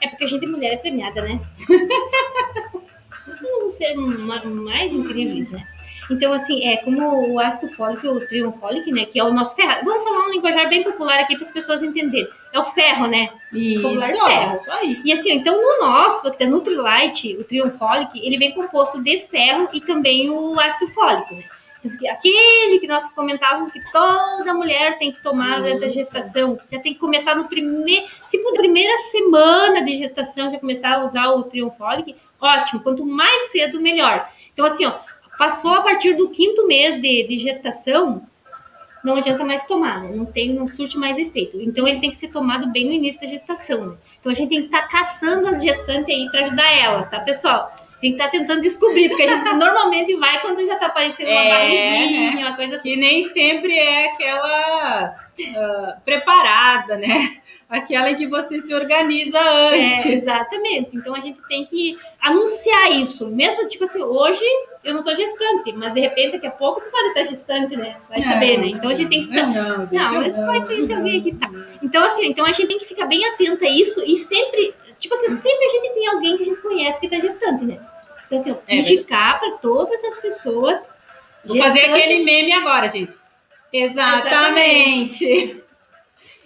É porque a gente mulher é premiada, né? Vamos ser ma- mais incríveis, né? Então, assim, é como o ácido fólico, o trion fólico, né? Que é o nosso ferro. Vamos falar um linguajar bem popular aqui para as pessoas entenderem. É o ferro, né? E Popular só, ferro. isso aí. E assim, então no nosso, que é Nutrilite, o trion fólico, ele vem composto de ferro e também o ácido fólico, né? Aquele que nós comentávamos que toda mulher tem que tomar durante a gestação. Já tem que começar no primeiro. Se por primeira semana de gestação já começar a usar o Triumpholic, ótimo. Quanto mais cedo, melhor. Então, assim, ó, passou a partir do quinto mês de, de gestação, não adianta mais tomar, né? não tem, não surte mais efeito. Então ele tem que ser tomado bem no início da gestação. Né? Então a gente tem que estar tá caçando as gestantes aí para ajudar elas, tá, pessoal? Tem que estar tá tentando descobrir, porque a gente normalmente vai quando já está aparecendo uma é, barriguinha, uma coisa assim. E nem sempre é aquela uh, preparada, né? aquela que você se organiza antes. É, exatamente. Então a gente tem que anunciar isso. Mesmo, tipo assim, hoje eu não tô gestante, mas de repente daqui a pouco tu pode estar gestante, né? Vai saber, né? Então a gente tem que saber. Não, não, não mas vai ter alguém que tá. Então, assim, então a gente tem que ficar bem atenta a isso e sempre, tipo assim, sempre a gente tem alguém que a gente conhece que tá gestante, né? Então, assim, é, indicar para todas as pessoas. Vou fazer aquele meme agora, gente. Exatamente. Exatamente.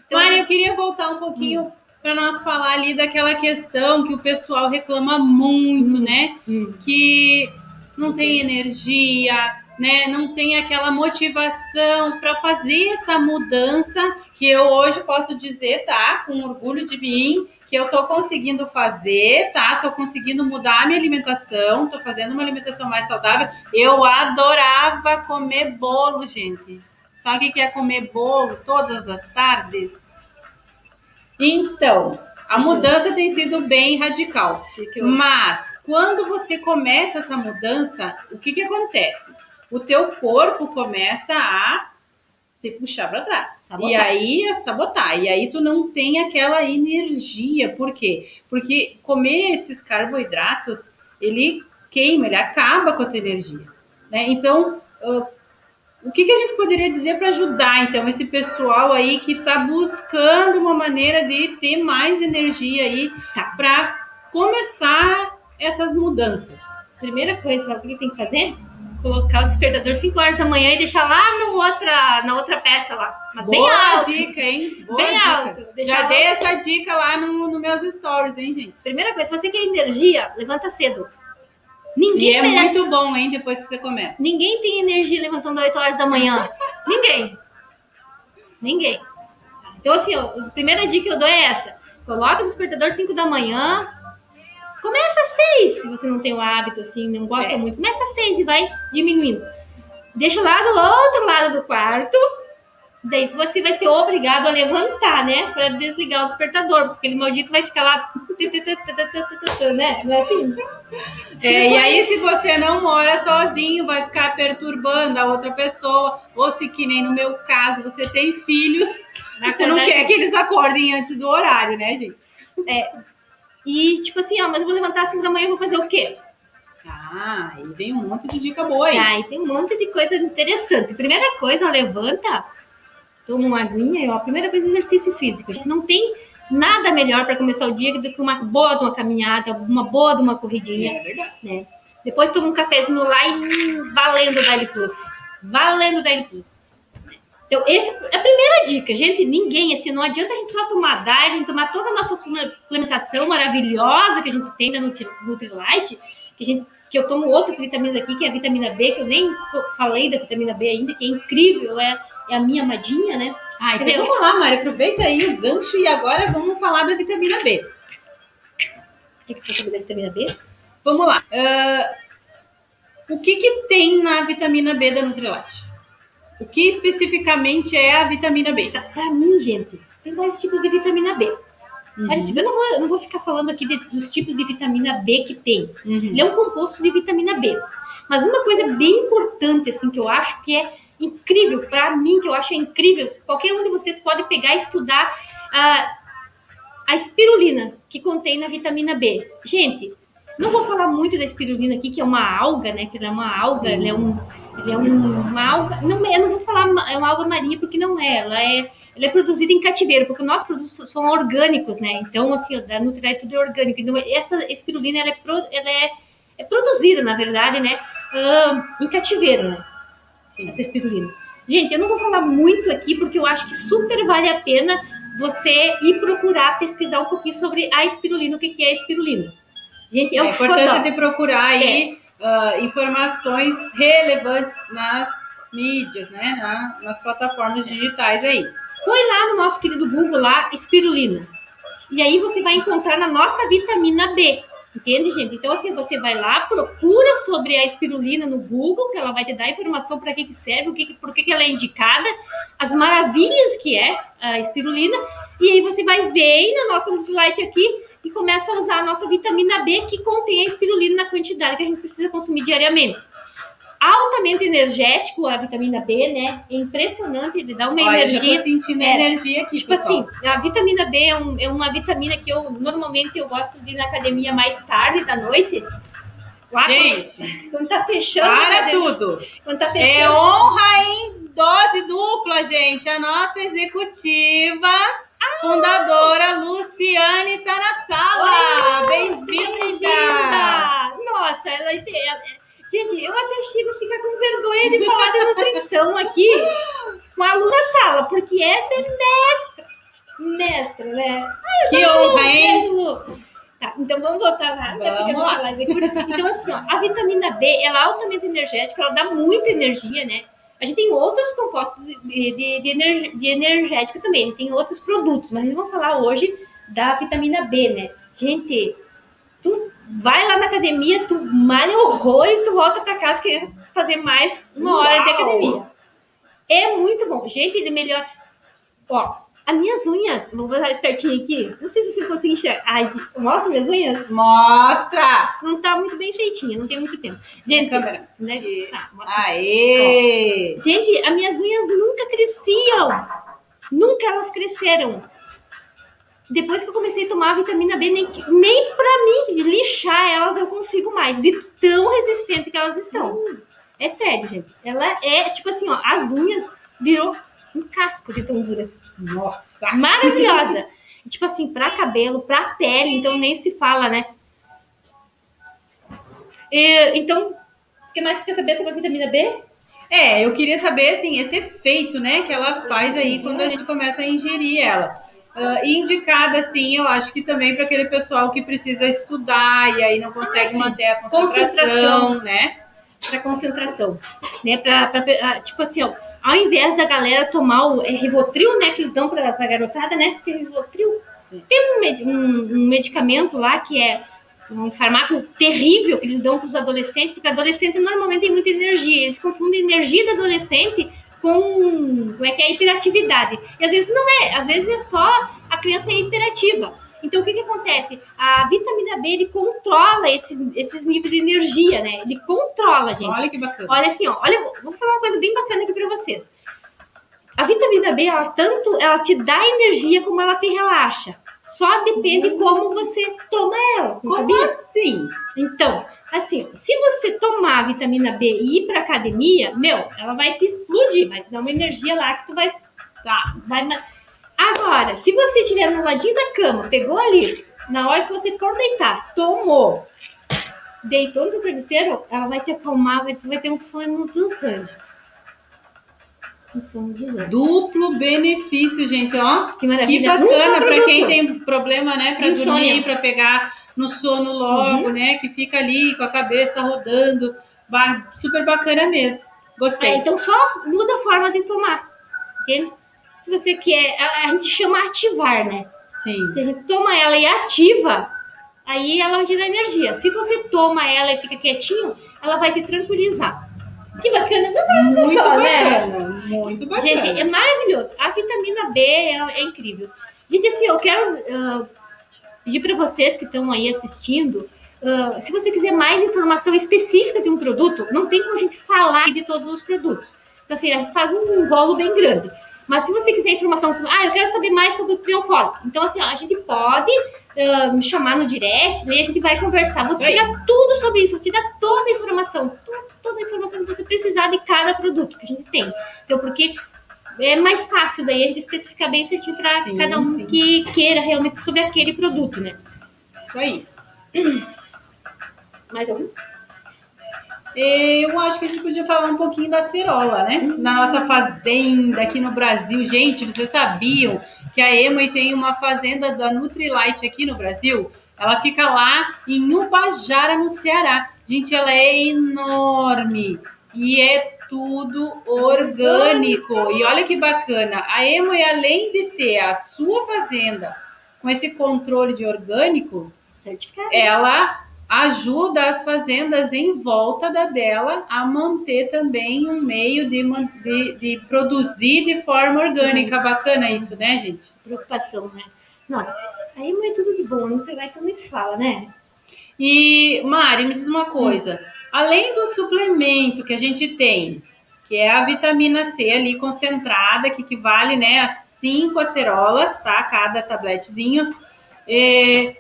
Então, Mari, eu queria voltar um pouquinho hum. para nós falar ali daquela questão que o pessoal reclama muito, hum. né? Hum. Que não tem energia, né? Não tem aquela motivação para fazer essa mudança que eu hoje posso dizer, tá? Com orgulho de mim, que eu tô conseguindo fazer, tá? Tô conseguindo mudar a minha alimentação, tô fazendo uma alimentação mais saudável. Eu adorava comer bolo, gente. Sabe o que é comer bolo todas as tardes? Então, a mudança tem sido bem radical. Mas quando você começa essa mudança, o que, que acontece? O teu corpo começa a te puxar para trás. Sabotar. E aí a sabotar. E aí tu não tem aquela energia. Por quê? Porque comer esses carboidratos, ele queima, ele acaba com a tua energia. Né? Então, o que, que, a gente poderia dizer para ajudar, então, esse pessoal aí que está buscando uma maneira de ter mais energia aí tá. para começar essas mudanças? Primeira coisa, o que tem que fazer? Colocar o despertador 5 horas da manhã e deixar lá no outra, na outra peça lá. Mas Boa bem alto. dica, hein? Boa bem dica. alto. Já dei essa dica lá nos no meus stories, hein, gente? Primeira coisa, se você quer energia, levanta cedo. Ninguém e é merece... muito bom, hein, depois que você começa. Ninguém tem energia levantando 8 horas da manhã. Ninguém. Ninguém. Então, assim, ó, a primeira dica que eu dou é essa. Coloca o despertador 5 da manhã. Começa às 6, se você não tem o hábito, assim, não gosta é. muito. Começa às 6 e vai diminuindo. Deixa lá do outro lado do quarto Daí você vai ser obrigado a levantar, né? Para desligar o despertador, porque aquele maldito vai ficar lá. né? Não é assim? É, e aí, se você não mora sozinho, vai ficar perturbando a outra pessoa. Ou se, que nem no meu caso, você tem filhos, você não quer que eles acordem antes do horário, né, gente? É. E, tipo assim, ó, mas eu vou levantar às 5 da manhã e vou fazer o quê? Ah, e vem um monte de dica boa aí. Ah, e tem um monte de coisa interessante. Primeira coisa, levanta toma uma aguinha e ó, a primeira vez exercício físico. A gente não tem nada melhor para começar o dia do que uma boa de uma caminhada, uma boa de uma corridinha. É verdade. Né? Depois toma um cafezinho lá e valendo da L Plus. Valendo da L Plus. Então, essa é a primeira dica, gente. Ninguém, assim, não adianta a gente só tomar Dylan, tomar toda a nossa suplementação maravilhosa que a gente tem da Nutrilite, que, a gente, que eu tomo outras vitaminas aqui, que é a vitamina B, que eu nem falei da vitamina B ainda, que é incrível, é é a minha amadinha, né? Ah, então Entendeu? vamos lá, Mari, aproveita aí o gancho e agora vamos falar da vitamina B. O que, que você da vitamina B? Vamos lá. Uh, o que, que tem na vitamina B da Nutrilite? O que especificamente é a vitamina B? Tá, pra mim, gente, tem vários tipos de vitamina B. Uhum. Eu, não vou, não vou ficar falando aqui de, dos tipos de vitamina B que tem. Uhum. Ele é um composto de vitamina B. Mas uma coisa bem importante, assim, que eu acho que é incrível, para mim, que eu acho incrível, qualquer um de vocês pode pegar e estudar a, a espirulina que contém na vitamina B. Gente, não vou falar muito da espirulina aqui, que é uma alga, né? Que ela é uma alga, ela é, um, ela é um, uma alga. Não, eu não vou falar é uma alga marinha porque não é. Ela é, ela é produzida em cativeiro, porque nossos produtos são orgânicos, né? Então, assim, da Nutrilite tudo é orgânico. Então, essa espirulina ela é, pro, ela é, é produzida, na verdade, né? Uh, em cativeiro, né? essa espirulina. Gente, eu não vou falar muito aqui porque eu acho que super vale a pena você ir procurar pesquisar um pouquinho sobre a espirulina, o que é a espirulina. Gente, é, é importante de procurar aí é. Uh, informações relevantes nas mídias, né? Na, nas plataformas digitais aí. Põe lá no nosso querido Google lá, espirulina. E aí você vai encontrar na nossa vitamina B. Entende, gente? Então, assim, você vai lá, procura sobre a espirulina no Google, que ela vai te dar informação para que, que serve, o que, por que, que ela é indicada, as maravilhas que é a espirulina, e aí você vai ver na nossa Nutrilite aqui e começa a usar a nossa vitamina B, que contém a espirulina na quantidade que a gente precisa consumir diariamente altamente energético, a vitamina B, né? É impressionante, ele dá uma Olha, energia. Eu tô sentindo é, energia aqui, Tipo pessoal. assim, a vitamina B é, um- é uma vitamina que eu normalmente eu gosto de ir na academia mais tarde da noite. Lá Gente, quando, tá fechando. para tudo. Quando tá É fechando. honra em dose dupla, gente. A nossa executiva, fundadora Luciane tá na sala. Bem-vinda! Nossa, ela, ela- Gente, eu até chego a ficar com vergonha de falar de nutrição aqui com a Lu na sala, porque essa é mestra. Mestra, né? Ai, Que honra, hein? Lu. Tá, então vamos voltar lá. Vamos é. Então, assim, ó, a vitamina B, ela é altamente energética, ela dá muita energia, né? A gente tem outros compostos de, de, de, ener- de energética também, tem outros produtos, mas nós vamos falar hoje da vitamina B, né? Gente, tu vai lá na academia, tu malha horrores, tu volta pra casa querendo fazer mais uma hora de Uau! academia. É muito bom. Gente, ele melhora. Ó, as minhas unhas, vou botar pertinho aqui. Não sei se você consegue enxergar. Ai, mostra minhas unhas? Mostra! Não tá muito bem feitinha, não tem muito tempo. Gente, Câmera. né? Mostra. Aê! Gente, as minhas unhas nunca cresciam. Nunca elas cresceram. Depois que eu comecei a tomar a vitamina B, nem, nem pra mim lixar elas eu consigo mais. De tão resistente que elas estão. É sério, gente. Ela é, tipo assim, ó, as unhas virou um casco de tão dura. Nossa! Maravilhosa. tipo assim, pra cabelo, pra pele, então nem se fala, né? E, então, o que mais que quer saber sobre a vitamina B? É, eu queria saber, assim, esse efeito, né, que ela faz aí quando a gente começa a ingerir ela. E indicada, assim, eu acho que também para aquele pessoal que precisa estudar e aí não consegue Ah, manter a concentração, Concentração. né? para concentração, né? Pra, pra- ah, tipo assim, ó, ao invés da galera tomar o é, Rivotril, né, que eles dão pra, pra garotada, né? Tem Rivotril. Tem um, med- um- um medicamento lá que é um farmaco terrível que eles dão para os adolescentes, porque adolescente normalmente tem muita energia. Eles confundem energia do adolescente com como é que é a hiperatividade. E às vezes não é, às vezes é só a criança é hiperativa. Então o que, que acontece? A vitamina B ele controla esse- esses níveis de energia, né? Ele controla, gente. Olha que bacana. Olha assim, ó, olha, vou falar uma coisa bem bacana aqui pra vocês. A vitamina B, ela tanto ela te dá energia como ela te relaxa. Só depende como você toma ela. Como sabia? assim? Então, assim, se você tomar a vitamina B e ir pra academia, meu, ela vai te explodir, vai te dar uma energia lá que tu vai. Tá, vai Agora, se você estiver no ladinho da cama, pegou ali, na hora que você for deitar, tomou, deitou no seu travesseiro, ela vai te acalmar, vai, vai ter um sonho dos anjos. Um sono dos anjos. Duplo benefício, gente, ó. Que Que maravilha. Um só bacana para produto. quem tem problema, né, para dormir, para pegar no sono logo, Uhum. né, que fica ali com a cabeça rodando. Super bacana mesmo. Gostei. É, então só muda a forma de tomar. Entende? Se você quer, a, a gente chama ativar, né? Sim. Se a gente toma ela e ativa, aí ela vai te dar energia. Se você toma ela e fica quietinho, ela vai te tranquilizar. Que bacana, não é Muito só, né? bacana. Muito bacana. Gente, é maravilhoso. A vitamina B é, é incrível. Gente, assim, eu quero ah, pedir para vocês que estão aí assistindo, ah, se você quiser mais informação específica de um produto, não tem como a gente falar de todos os produtos. Então, assim, a gente faz um rolo bem grande. Mas se você quiser informação, ah, eu quero saber mais sobre o triunfólico. Então, assim, ó, a gente pode ah, me chamar no direct, daí a gente vai conversar. Vou pegar tudo sobre isso, vou te dar toda a informação, toda a informação que você precisar de cada produto que a gente tem. Então, porque é mais fácil daí a gente especificar bem certinho para cada um sim. que queira realmente sobre aquele produto, né? Isso aí. Mais um? Eu acho que a gente podia falar um pouquinho da cerola, né? Na nossa fazenda aqui no Brasil. Gente, vocês sabiam que a Emoi tem uma fazenda da Nutrilite aqui no Brasil? Ela fica lá em Ubajara, no Ceará. Gente, ela é enorme. E é tudo orgânico. E olha que bacana, a Emoi, além de ter a sua fazenda com esse controle de orgânico, ela ajuda as fazendas em volta da dela a manter também um meio de, de, de produzir de forma orgânica. Bacana isso, né, gente? Preocupação, né? Nossa, aí não é tudo de bom, não vai como se fala, né? E, Mari, me diz uma coisa. Além do suplemento que a gente tem, que é a vitamina C ali concentrada, que equivale né, a 5 acerolas, tá? Cada tabletezinho. É,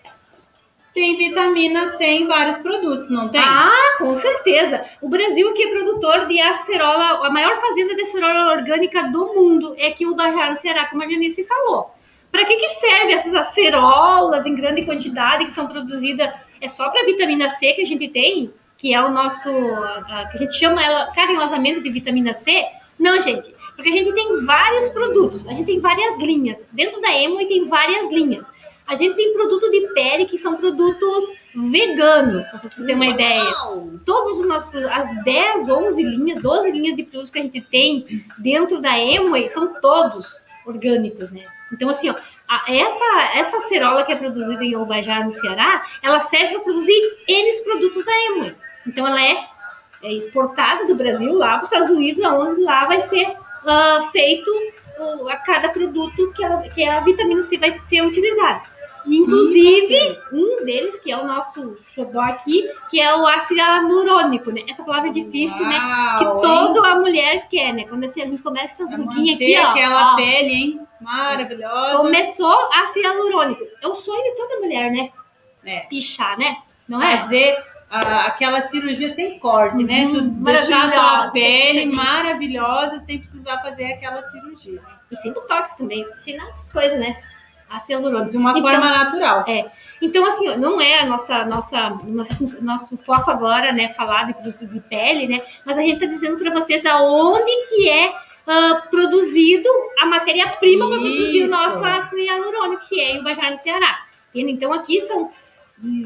tem vitamina C em vários produtos, não tem? Ah, com certeza. O Brasil que é produtor de acerola, a maior fazenda de acerola orgânica do mundo é aqui o Bajara, no Ceará, como a Janice falou. Para que, que serve essas acerolas em grande quantidade que são produzidas? É só para vitamina C que a gente tem, que é o nosso, que a gente chama ela carinhosamente de vitamina C? Não, gente, porque a gente tem vários produtos, a gente tem várias linhas. Dentro da Emo tem várias linhas. A gente tem produto de pele que são produtos veganos, para vocês terem uma ideia Uau! todos os nossos produtos, as 10, 11 linhas, 12 linhas de produtos que a gente tem dentro da Emway são todos orgânicos, né? Então, assim, ó, a- essa, essa acerola que é produzida em Ubajá, no Ceará, ela serve para produzir eles produtos da Emway. Então, ela é, é exportada do Brasil lá para os Estados Unidos, onde lá vai ser ah, feito a cada produto que, ela, que a vitamina C vai ser utilizada. Inclusive, um deles, que é o nosso xodó aqui, que é o ácido hialurônico, né? Essa palavra é difícil, né? Que Uau, hein? toda a mulher quer, né? Quando assim, a gente começa essas Pra ruguinhas aqui, ó. aquela ó, pele, hein? Maravilhosa. Começou ácido hialurônico. É o sonho de toda mulher, né? É. Pichar, né? Não é? Fazer ah, aquela cirurgia sem corte, né? Uhum, Tu deixar a pele maravilhosa sem precisar fazer aquela cirurgia. E sem botox também. Sem essas coisas, né? Ácido hialurônico. De uma Então, forma natural. É. Então, assim, não é a nossa, nossa, nosso, nosso foco agora, né, falar de produto de pele, né? Mas a gente está dizendo para vocês aonde que é ah, produzido a matéria-prima para produzir o nosso ácido hialurônico, que é em Ubajara, no Ceará. Então, aqui são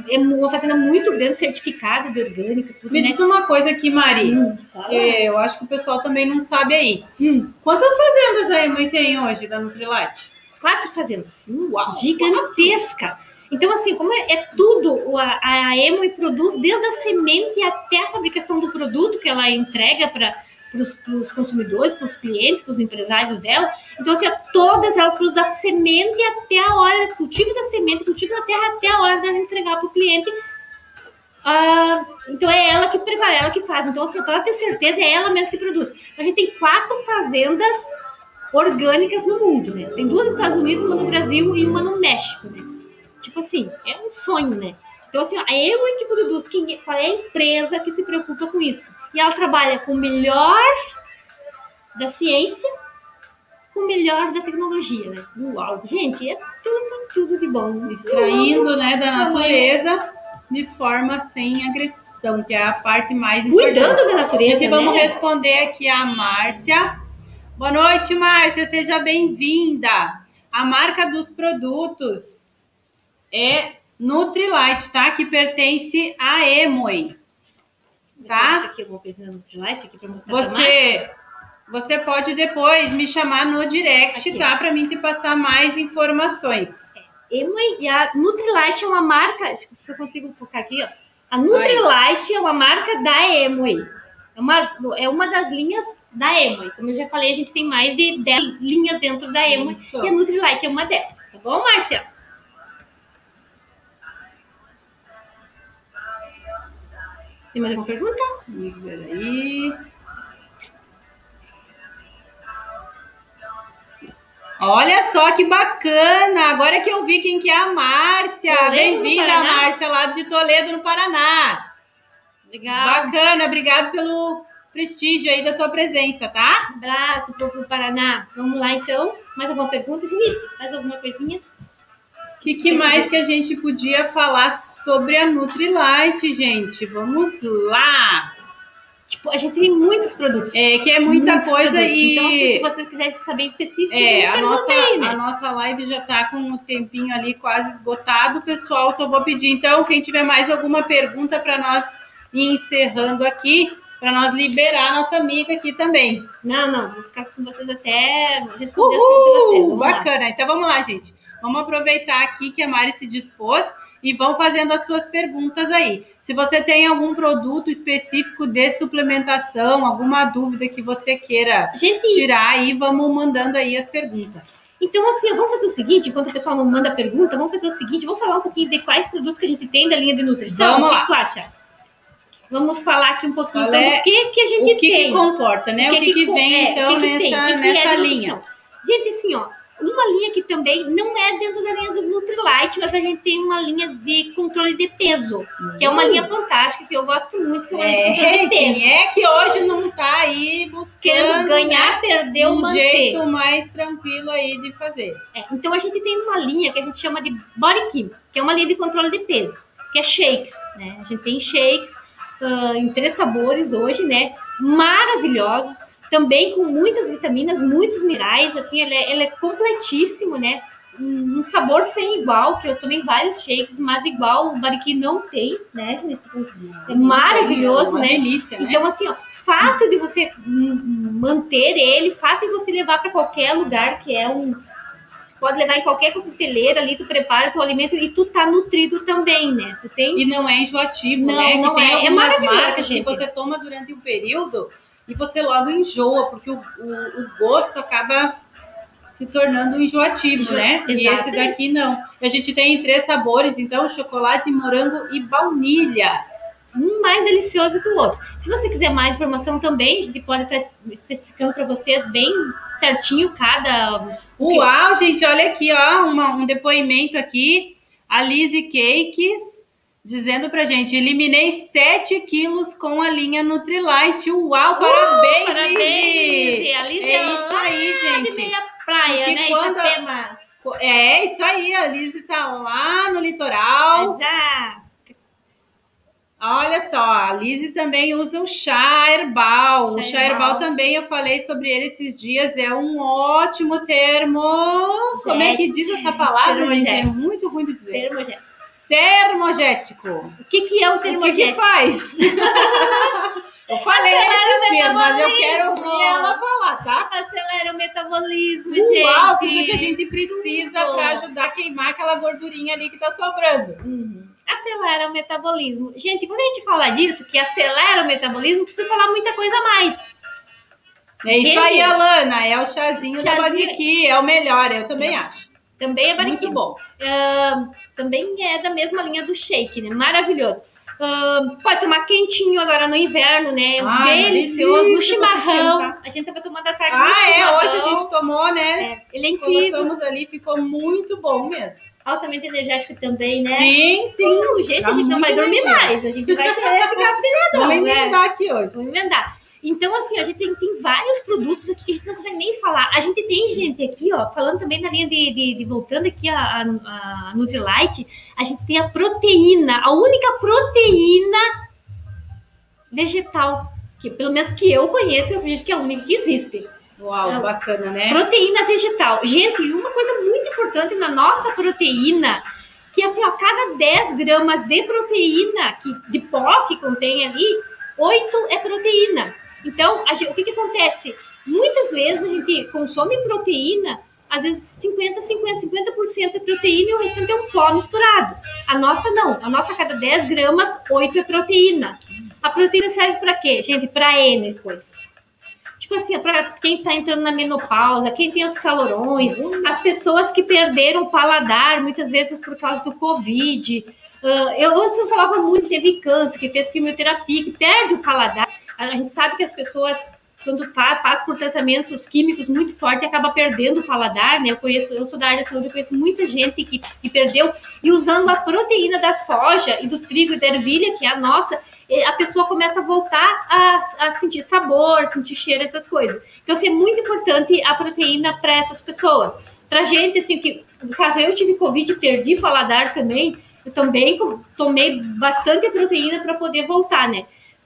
é uma fazenda muito grande, certificada de orgânica, tudo, Me né? diz uma coisa aqui, Mari. Hum, eu acho que o pessoal também não sabe aí. Hum, Quantas fazendas a mãe tem hoje da Nutrilite? Quatro fazendas. Uau! gigantesca. Então, assim, como é, é tudo, a, a Emoi produz desde a semente até a fabricação do produto que ela entrega para os consumidores, para os clientes, para os empresários dela. Então, assim, todas elas produzem da semente até a hora, cultivo da semente, cultivo da terra até a hora de entregar para o cliente. Ah, então é ela que prepara, ela que faz. Então, assim, para ter certeza, é ela mesma que produz. A gente tem quatro fazendas orgânicas no mundo, né? Tem duas nos Estados Unidos, uma no Brasil e uma no México, né? Tipo assim, é um sonho, né? Então, assim, ó, é eu que produz, quem, qual é a empresa que se preocupa com isso? E ela trabalha com o melhor da ciência, com o melhor da tecnologia, né? Uau! Gente, é tudo, tudo de bom. Extraindo né, da natureza de forma sem agressão, que é a parte mais importante. Cuidando da E natureza, aqui vamos né? responder aqui a Márcia. Boa noite, Márcia, seja bem-vinda. A marca dos produtos é Nutrilite, tá? Que pertence à Emoi. Tá? Aqui alguma coisa no Nutrilite aqui pra mostrar. Você, você pode depois me chamar no direct, Aqui. tá? Para mim te passar mais informações. Emoi e a Nutrilite é uma marca. Deixa eu ver se eu consigo focar aqui, ó. A Nutrilite é uma marca da Emoi. É uma, é uma das linhas da Emoi. Como eu já falei, a gente tem mais de 10 linhas dentro da Emoi. Isso. E a Nutrilite é uma delas. Tá bom, Márcia? Tem mais alguma pergunta? Peraí. Olha só que bacana! Agora que eu vi quem que é a Márcia. Bem-vinda? Márcia, lá de Toledo, no Paraná. Legal. Bacana, obrigado pelo prestígio aí da tua presença, tá? Abraço, povo do Paraná. Vamos lá, então. Mais alguma pergunta, Denise? Mais alguma coisinha? O que, que mais que a gente podia falar sobre a Nutrilite, gente? Vamos lá! Tipo, a gente tem muitos produtos. É que é muita Muitos coisa produtos. e. Então, se vocês quiserem saber específico, É, a nossa, né? a nossa live já tá com o tempinho ali quase esgotado, pessoal. Só vou pedir, então, quem tiver mais alguma pergunta para nós ir encerrando aqui, para nós liberar a nossa amiga aqui também. Não, não, vou ficar com vocês até responder as perguntas de vocês. Uhul, Vamos lá. bacana. Então vamos lá, gente. Vamos aproveitar aqui que a Mari se dispôs e vão fazendo as suas perguntas aí. Se você tem algum produto específico de suplementação, alguma dúvida que você queira Gente, tirar aí, vamos mandando aí as perguntas. então assim, vamos fazer o seguinte, enquanto o pessoal não manda pergunta, vamos fazer o seguinte, vamos falar um pouquinho de quais produtos que a gente tem da linha de nutrição. Vamos o que, lá. tu acha? Vamos falar aqui um pouquinho então, é do que, que a gente O que, que tem. comporta, né? O que, que, co- vem, é, então, o que que tem, nessa, o que que é nessa de linha? Gente, assim, ó, uma linha que também não é dentro da linha do Nutrilite, mas a gente tem uma linha de controle de peso, que é uma linha fantástica, que eu gosto muito, que é É, quem é que hoje não tá aí buscando Querendo ganhar, perder ou um manter. jeito mais tranquilo aí de fazer? É, então a gente tem uma linha que a gente chama de Body Keep, que é uma linha de controle de peso, que é shakes, né? A gente tem shakes ah, em três sabores hoje, né? Maravilhosos, também com muitas vitaminas, muitos minerais, assim, ele é, ele é completíssimo, né? Um sabor sem igual, que eu tomei vários shakes, mas igual o Keep não tem, né? É maravilhoso, né? delícia, né? Então, assim, ó, fácil de você manter ele, fácil de você levar para qualquer lugar, que é um. Pode levar em qualquer coqueteleira ali, tu prepara o teu alimento e tu tá nutrido também, né? Tu tem. E não é enjoativo, Não, né? não que é. É maravilhoso, marcas gente. que você toma durante um período e você logo enjoa, porque o, o, o gosto acaba se tornando enjoativo, Enjoa- né? E esse Exatamente. daqui não. A gente tem três sabores, então, chocolate, morango e baunilha. Um mais delicioso que o outro. Se você quiser mais informação também, a gente pode estar especificando para vocês bem certinho cada. Uau, gente, olha aqui, ó, uma- um depoimento aqui. A Lizzie Cakes dizendo pra gente: eliminei 7 quilos com a linha Nutrilite. Uau, parabéns, Uh, Parabéns! Lizzie! A Liz É isso aí, gente. meia praia, Porque né? quando- Itapema. É isso aí, a Lizzie tá lá no litoral. Ah, Olha só, a Lizzie também usa o chá herbal. o Chá chá herbal herbal. também, eu falei sobre ele esses dias, é um ótimo termo. Como é que diz essa palavra, gente? É Termogético. muito ruim de dizer. termogético. Termogético. O que, que é o O que, que termogético? faz? eu falei Acelera esses dias, mas eu quero ouvir ela falar, tá? Acelera o metabolismo, gente. Uau, tudo que a gente precisa para ajudar a queimar aquela gordurinha ali que tá sobrando. Uhum. Acelera o metabolismo. Gente, quando a gente fala disso, que acelera o metabolismo, precisa falar muita coisa a mais. É isso aí, Alana. É o chazinho, da Chazinho. Badiqui. É o melhor, eu também acho. Também é Muito bariquinho. bom. Ah, também é da mesma linha do shake, né? Maravilhoso. Ah, pode tomar quentinho agora no inverno, né? Ai, Delicioso. No chimarrão. A gente tava tomando a tarde no Ah, é? chimarrão. Hoje a gente tomou, né? É, ele é incrível. Colocamos ali, ficou muito bom mesmo. Altamente energético também, né? Sim, sim. Sim, gente, Tá a gente não vai dormir energia. mais. A gente vai querer ficar pilhadão, Vamos né? emendar aqui hoje. Vamos emendar. Então, assim, a gente tem, tem vários produtos aqui que a gente não consegue nem falar. A gente tem, gente, aqui, ó, falando também na linha de, de, de- voltando aqui a, a, a Nutrilite, a gente tem a proteína, a única proteína vegetal, que pelo menos que eu conheço, eu vejo que é a única que existe. Uau, Não. bacana, né? Proteína vegetal. Gente, e uma coisa muito importante na nossa proteína, que assim, ó, cada 10 gramas de proteína, que, de pó que contém ali, 8 é proteína. Então, gente- o que, que acontece? Muitas vezes a gente consome proteína, às vezes 50, 50, 50% é proteína e o restante é um pó misturado. A nossa não. A nossa, a cada 10 gramas, 8 é proteína. A proteína serve para quê? Gente, para N coisas. Tipo assim, para quem tá entrando na menopausa, quem tem os calorões, as pessoas que perderam o paladar, muitas vezes por causa do Covid. Ah, eu antes eu falava muito, teve câncer, que fez quimioterapia, que perde o paladar. A gente sabe que as pessoas, quando tá, passa por tratamentos químicos muito fortes, acaba perdendo o paladar, né? Eu conheço, eu sou da área da saúde, eu conheço muita gente que, que perdeu, e usando a proteína da soja e do trigo e da ervilha, que é a nossa, a pessoa começa a voltar a, a sentir sabor, sentir cheiro, essas coisas. Então, assim, é muito importante a proteína para essas pessoas. Pra gente, assim, que no caso eu tive Covid e perdi paladar também, eu também tomei bastante proteína para poder voltar, né?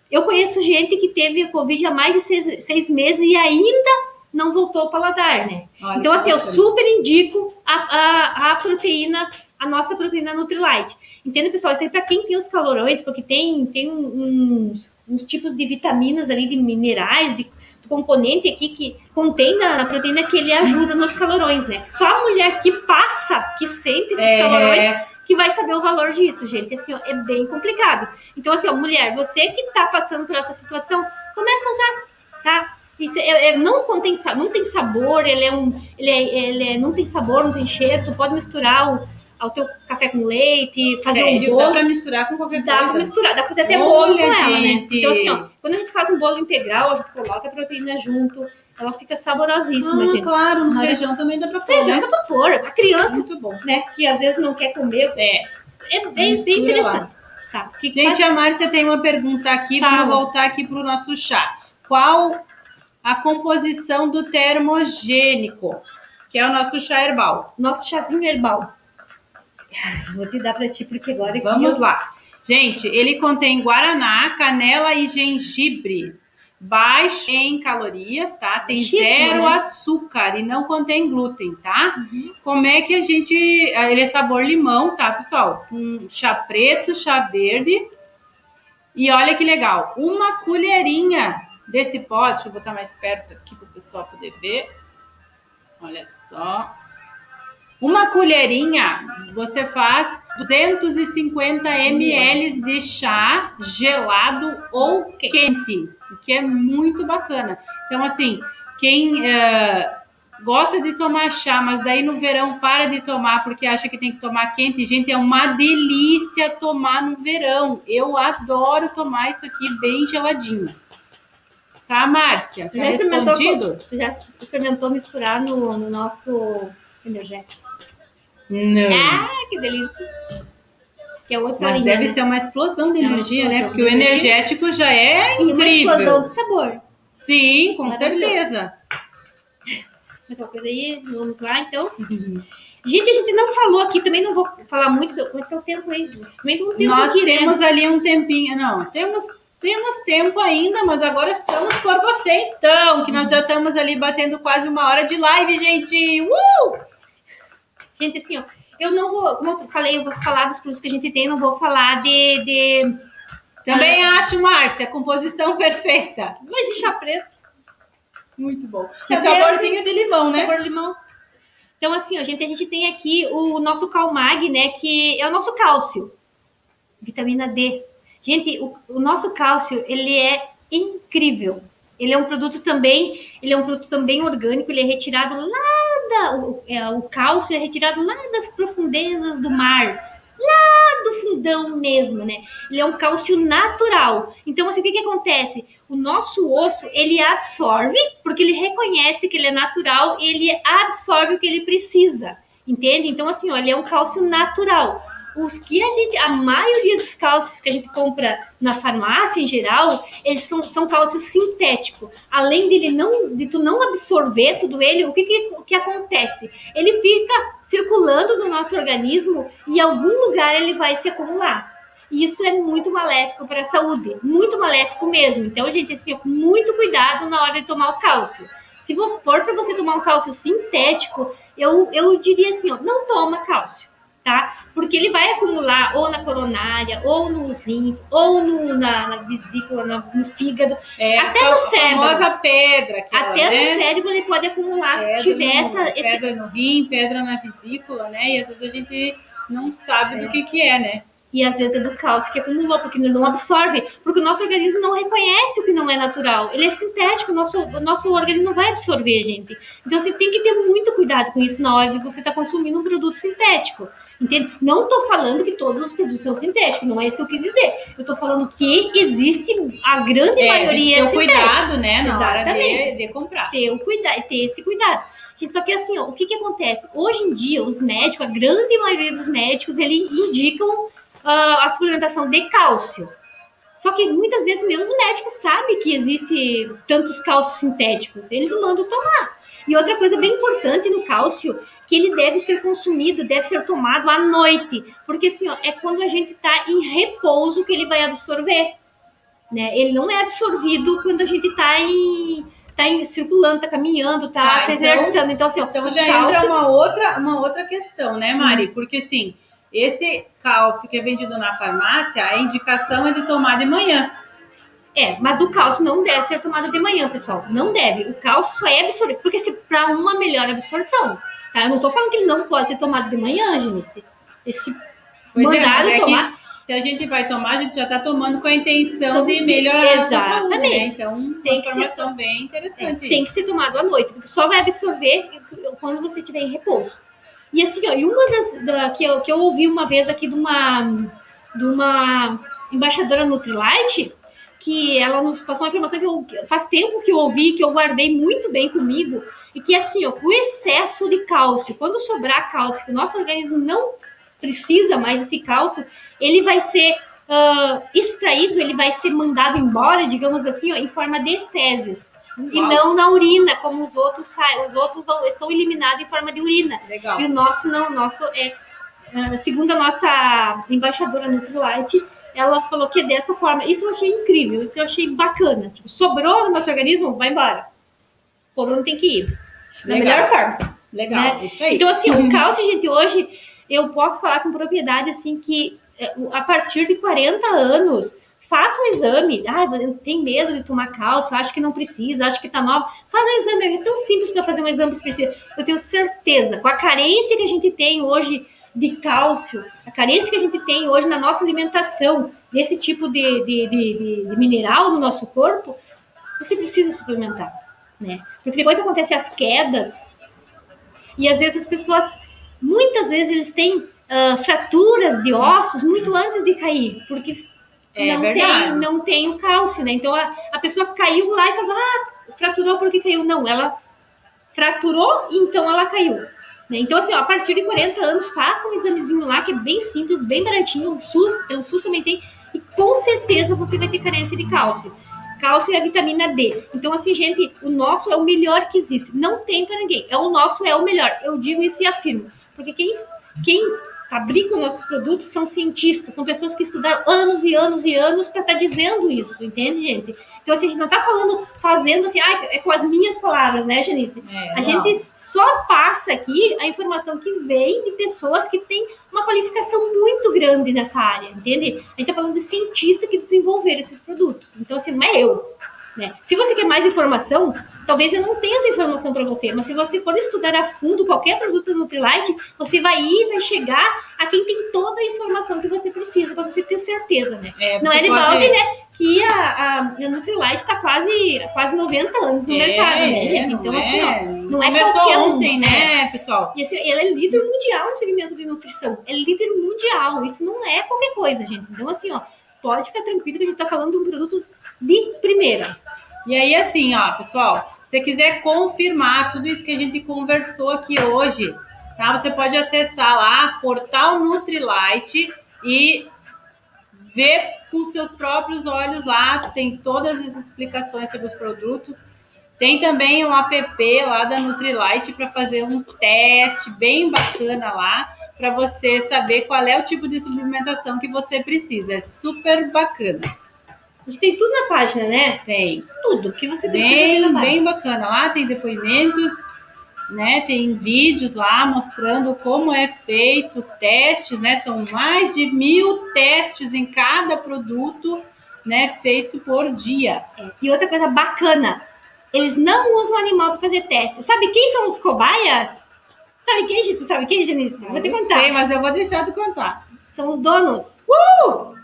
Eu conheço gente que teve Covid há mais de seis, seis meses e ainda não voltou o paladar, né? Olha então, assim, eu super indico a, a, a proteína, a nossa proteína Nutrilite. Entende, pessoal? Isso aí para quem tem os calorões, porque tem, tem uns, uns tipos de vitaminas ali, de minerais, de componente aqui que contém na, na, proteína que ele ajuda nos calorões, né? Só a mulher que passa, que sente esses é... calorões, que vai saber o valor disso, gente. Assim, ó, é bem complicado. Então, assim, ó, mulher, você que tá passando por essa situação, começa a usar, tá? Isso é, é, não contém não tem sabor, ele é um, ele, é, ele é, não tem sabor, não tem cheiro. Tu pode misturar o, ao teu café com leite, fazer Sério? um bolo. Dá pra misturar com qualquer dá coisa. Dá pra misturar, dá pra fazer até bolo com ela, né? Então, assim, ó, quando a gente faz um bolo integral, a gente coloca a proteína junto, ela fica saborosíssima, ah, gente. Claro, no feijão também dá pra pôr. Feijão né? dá pra pôr. A criança, Muito bom. né, que às vezes não quer comer, é, é bem, bem interessante. Tá. Que gente, a Márcia tem uma pergunta aqui, Fala. vamos voltar aqui pro nosso chá. Qual a composição do termogênico, que é o nosso chá herbal? Nosso chazinho herbal. Vou te dar para ti porque agora Vamos eu... lá. Gente, ele contém guaraná, canela e gengibre. Baixo em calorias, tá? Tem zero né? açúcar e não contém glúten, tá? Uhum. Como é que a gente. Ele é sabor limão, tá, pessoal? Um chá preto, chá verde. E olha que legal, uma colherinha desse pote, deixa eu botar mais perto aqui para o pessoal poder ver. Olha só. Uma colherinha, você faz 250 ml de chá gelado ou quente, o que é muito bacana. Então, assim, quem uh, gosta de tomar chá, mas daí no verão para de tomar porque acha que tem que tomar quente, gente, é uma delícia tomar no verão. Eu adoro tomar isso aqui bem geladinho. Tá, Márcia? Tá já respondido? Já experimentou misturar no, no nosso energético? Não. Ah, que delícia. Que é outra Mas linha, deve né? ser uma explosão de é energia, explosão né? Porque o energético já é incrível. E uma explosão de sabor. Sim, com certeza. Mais uma coisa aí, vamos lá então. Uhum. Gente, a gente não falou aqui, também não vou falar muito, quanto é o tempo aí? Também tempo Nós né? temos né? ali um tempinho, não, temos, temos tempo ainda, mas agora estamos por você então, que nós já estamos ali batendo quase uma hora de live, gente! Uh! Gente, assim, ó, eu não vou, como eu falei, eu vou falar dos produtos que a gente tem, não vou falar de. de Também ah, acho, Márcia, composição perfeita. Mas de chá preto. Muito bom. E saborzinho de limão, né? Sabor limão. Então, assim, ó, gente, a gente tem aqui o nosso Calmag, né? Que é o nosso cálcio. Vitamina D. Gente, o, o nosso cálcio, ele é incrível. Ele é um produto também, ele é um produto também orgânico, ele é retirado lá da, o, é, o cálcio é retirado lá das profundezas do mar, lá do fundão mesmo, né? Ele é um cálcio natural. Então, assim, o que que acontece? O nosso osso, ele absorve, porque ele reconhece que ele é natural, ele absorve o que ele precisa, entende? Então, assim, ó, ele é um cálcio natural os que a gente, a maioria dos cálcios que a gente compra na farmácia em geral, eles são, são cálcios sintéticos. Além dele não, de tu não absorver tudo ele, o que, que, que acontece? Ele fica circulando no nosso organismo e em algum lugar ele vai se acumular. E isso é muito maléfico para a saúde, muito maléfico mesmo. Então, gente, assim, muito cuidado na hora de tomar o cálcio. Se for para você tomar um cálcio sintético, eu, eu diria assim, ó, não toma cálcio tá? Porque ele vai acumular ou na coronária, ou nos rins, ou no, na, na vesícula, no, no fígado, é, até no cérebro. A famosa pedra. Aquela, até né? no cérebro ele pode acumular pedra se tiver no, essa... Esse... Pedra no rim, pedra na vesícula, né? E às vezes a gente não sabe é. do que que é, né? E às vezes é do cálcio que acumulou, porque ele não absorve, porque o nosso organismo não reconhece o que não é natural. Ele é sintético, o nosso, o nosso organismo não vai absorver, gente. Então você tem que ter muito cuidado com isso na hora de você estar tá consumindo um produto sintético. Entende? Não estou falando que todos os produtos são sintéticos, não é isso que eu quis dizer. Eu estou falando que existe a grande é, maioria. Ter cuidado, né? Na Exatamente. hora de, de comprar. Ter, o cuida ter esse cuidado. Gente, só que assim, ó, o que, que acontece? Hoje em dia, os médicos, a grande maioria dos médicos, eles indicam uh, a suplementação de cálcio. Só que muitas vezes mesmo os médicos sabem que existe tantos cálcios sintéticos, eles mandam tomar. E outra coisa bem importante no cálcio que ele deve ser consumido, deve ser tomado à noite, porque assim, ó, é quando a gente está em repouso que ele vai absorver, né? Ele não é absorvido quando a gente está em tá circulando, tá caminhando, tá, se então, exercitando. Então, assim, então já cálcio... entra uma outra, uma outra questão, né, Mari? Hum. Porque assim, esse cálcio que é vendido na farmácia, a indicação é de tomar de manhã. É, mas o cálcio não deve ser tomado de manhã, pessoal. Não deve. O cálcio só é absorvido, porque se para uma melhor absorção, tá? Eu não tô falando que ele não pode ser tomado de manhã, Janice. Esse Pois é, mandado é que tomar. se a gente vai tomar, a gente já está tomando com a intenção Então, de melhorar a saúde, exatamente. né? Então, uma Tem ser- informação bem É, interessante. tem que ser tomado à noite, porque só vai absorver quando você estiver em repouso. E assim, ó, e uma das da- que, eu, que eu ouvi uma vez aqui de uma, de uma embaixadora Nutrilite, que ela nos passou uma informação que eu, que faz tempo que eu ouvi, que eu guardei muito bem comigo, e que assim, ó, o excesso de cálcio, quando sobrar cálcio, que o nosso organismo não precisa mais desse cálcio, ele vai ser ah, extraído, ele vai ser mandado embora, digamos assim, ó, em forma de fezes. E Uau. não na urina, como os outros. Os outros vão, são eliminados em forma de urina. Legal. E o nosso não, o nosso é. ah, segundo a nossa embaixadora Nutrilite, ela falou que é dessa forma. Isso eu achei incrível, isso eu achei bacana. Tipo, sobrou no nosso organismo, vai embora. O povo não tem que ir. Da melhor forma. Legal, né? isso aí. Então, assim, o cálcio, gente, hoje eu posso falar com propriedade assim que é, a partir de 40 anos, faça um exame. Ah, eu tenho medo de tomar cálcio, acho que não precisa, acho que tá nova. Faz um exame, é tão simples para fazer um exame se precisa. Eu tenho certeza, com a carência que a gente tem hoje de cálcio, a carência que a gente tem hoje na nossa alimentação, desse tipo de, de, de, de- de mineral no nosso corpo, você precisa suplementar, né? Porque depois acontecem as quedas, e às vezes as pessoas, muitas vezes eles têm ah, fraturas de ossos muito antes de cair, porque É não, verdade. tem, não tem o cálcio, né? Então a, a pessoa caiu lá e falou, ah, fraturou porque caiu. Não, ela fraturou, então ela caiu. né? Então, assim, ó, a partir de 40 anos, faça um examezinho lá, que é bem simples, bem baratinho, o SUS, o SUS também tem, e com certeza você vai ter carência de cálcio. Cálcio é a vitamina D. Então, assim, gente, o nosso é o melhor que existe. Não tem para ninguém. É o nosso é o melhor. Eu digo isso e afirmo. Porque quem, quem fabrica os nossos produtos são cientistas, são pessoas que estudaram anos e anos e anos para estar dizendo isso, entende, gente? Então, assim, a gente não tá falando, fazendo assim, ah, é com as minhas palavras, né, Janice? É, A não. gente só passa aqui a informação que vem de pessoas que têm uma qualificação muito grande nessa área, entende? A gente tá falando de cientistas que desenvolveram esses produtos. Então, assim, não é eu. Né? Se você quer mais informação, talvez eu não tenha essa informação para você, mas se você for estudar a fundo qualquer produto Nutrilite, você vai ir, vai chegar a quem tem toda a informação que você precisa, para você ter certeza, né? É, Não é de balde, né? Que a, a, Nutrilite está quase, quase 90 anos no É, mercado, né, gente? Então, é- assim, ó, não é Começou qualquer um, ontem, né, pessoal? e assim, ela é líder mundial no segmento de nutrição. É líder mundial. Isso não é qualquer coisa, gente. Então, assim, ó, pode ficar tranquilo que a gente tá falando de um produto de primeira. E aí, assim, ó, pessoal, se você quiser confirmar tudo isso que a gente conversou aqui hoje, tá? Você pode acessar lá, portal Nutrilite e ver com seus próprios olhos lá, tem todas as explicações sobre os produtos. Tem também um app lá da Nutrilite para fazer um teste bem bacana lá, para você saber qual é o tipo de suplementação que você precisa. É super bacana. A gente tem tudo na página, né? Tem. Tudo que você precisa Bem, bem bacana. Lá tem depoimentos, né? Tem vídeos lá mostrando como é feito os testes, né? São mais de mil testes em cada produto, né? Feito por dia. E outra coisa bacana, eles não usam animal para fazer teste. Sabe quem são os cobaias? Sabe quem, gente? Sabe quem, Janice? Vou te contar. sei, mas eu vou deixar tu contar. São os donos. Uh!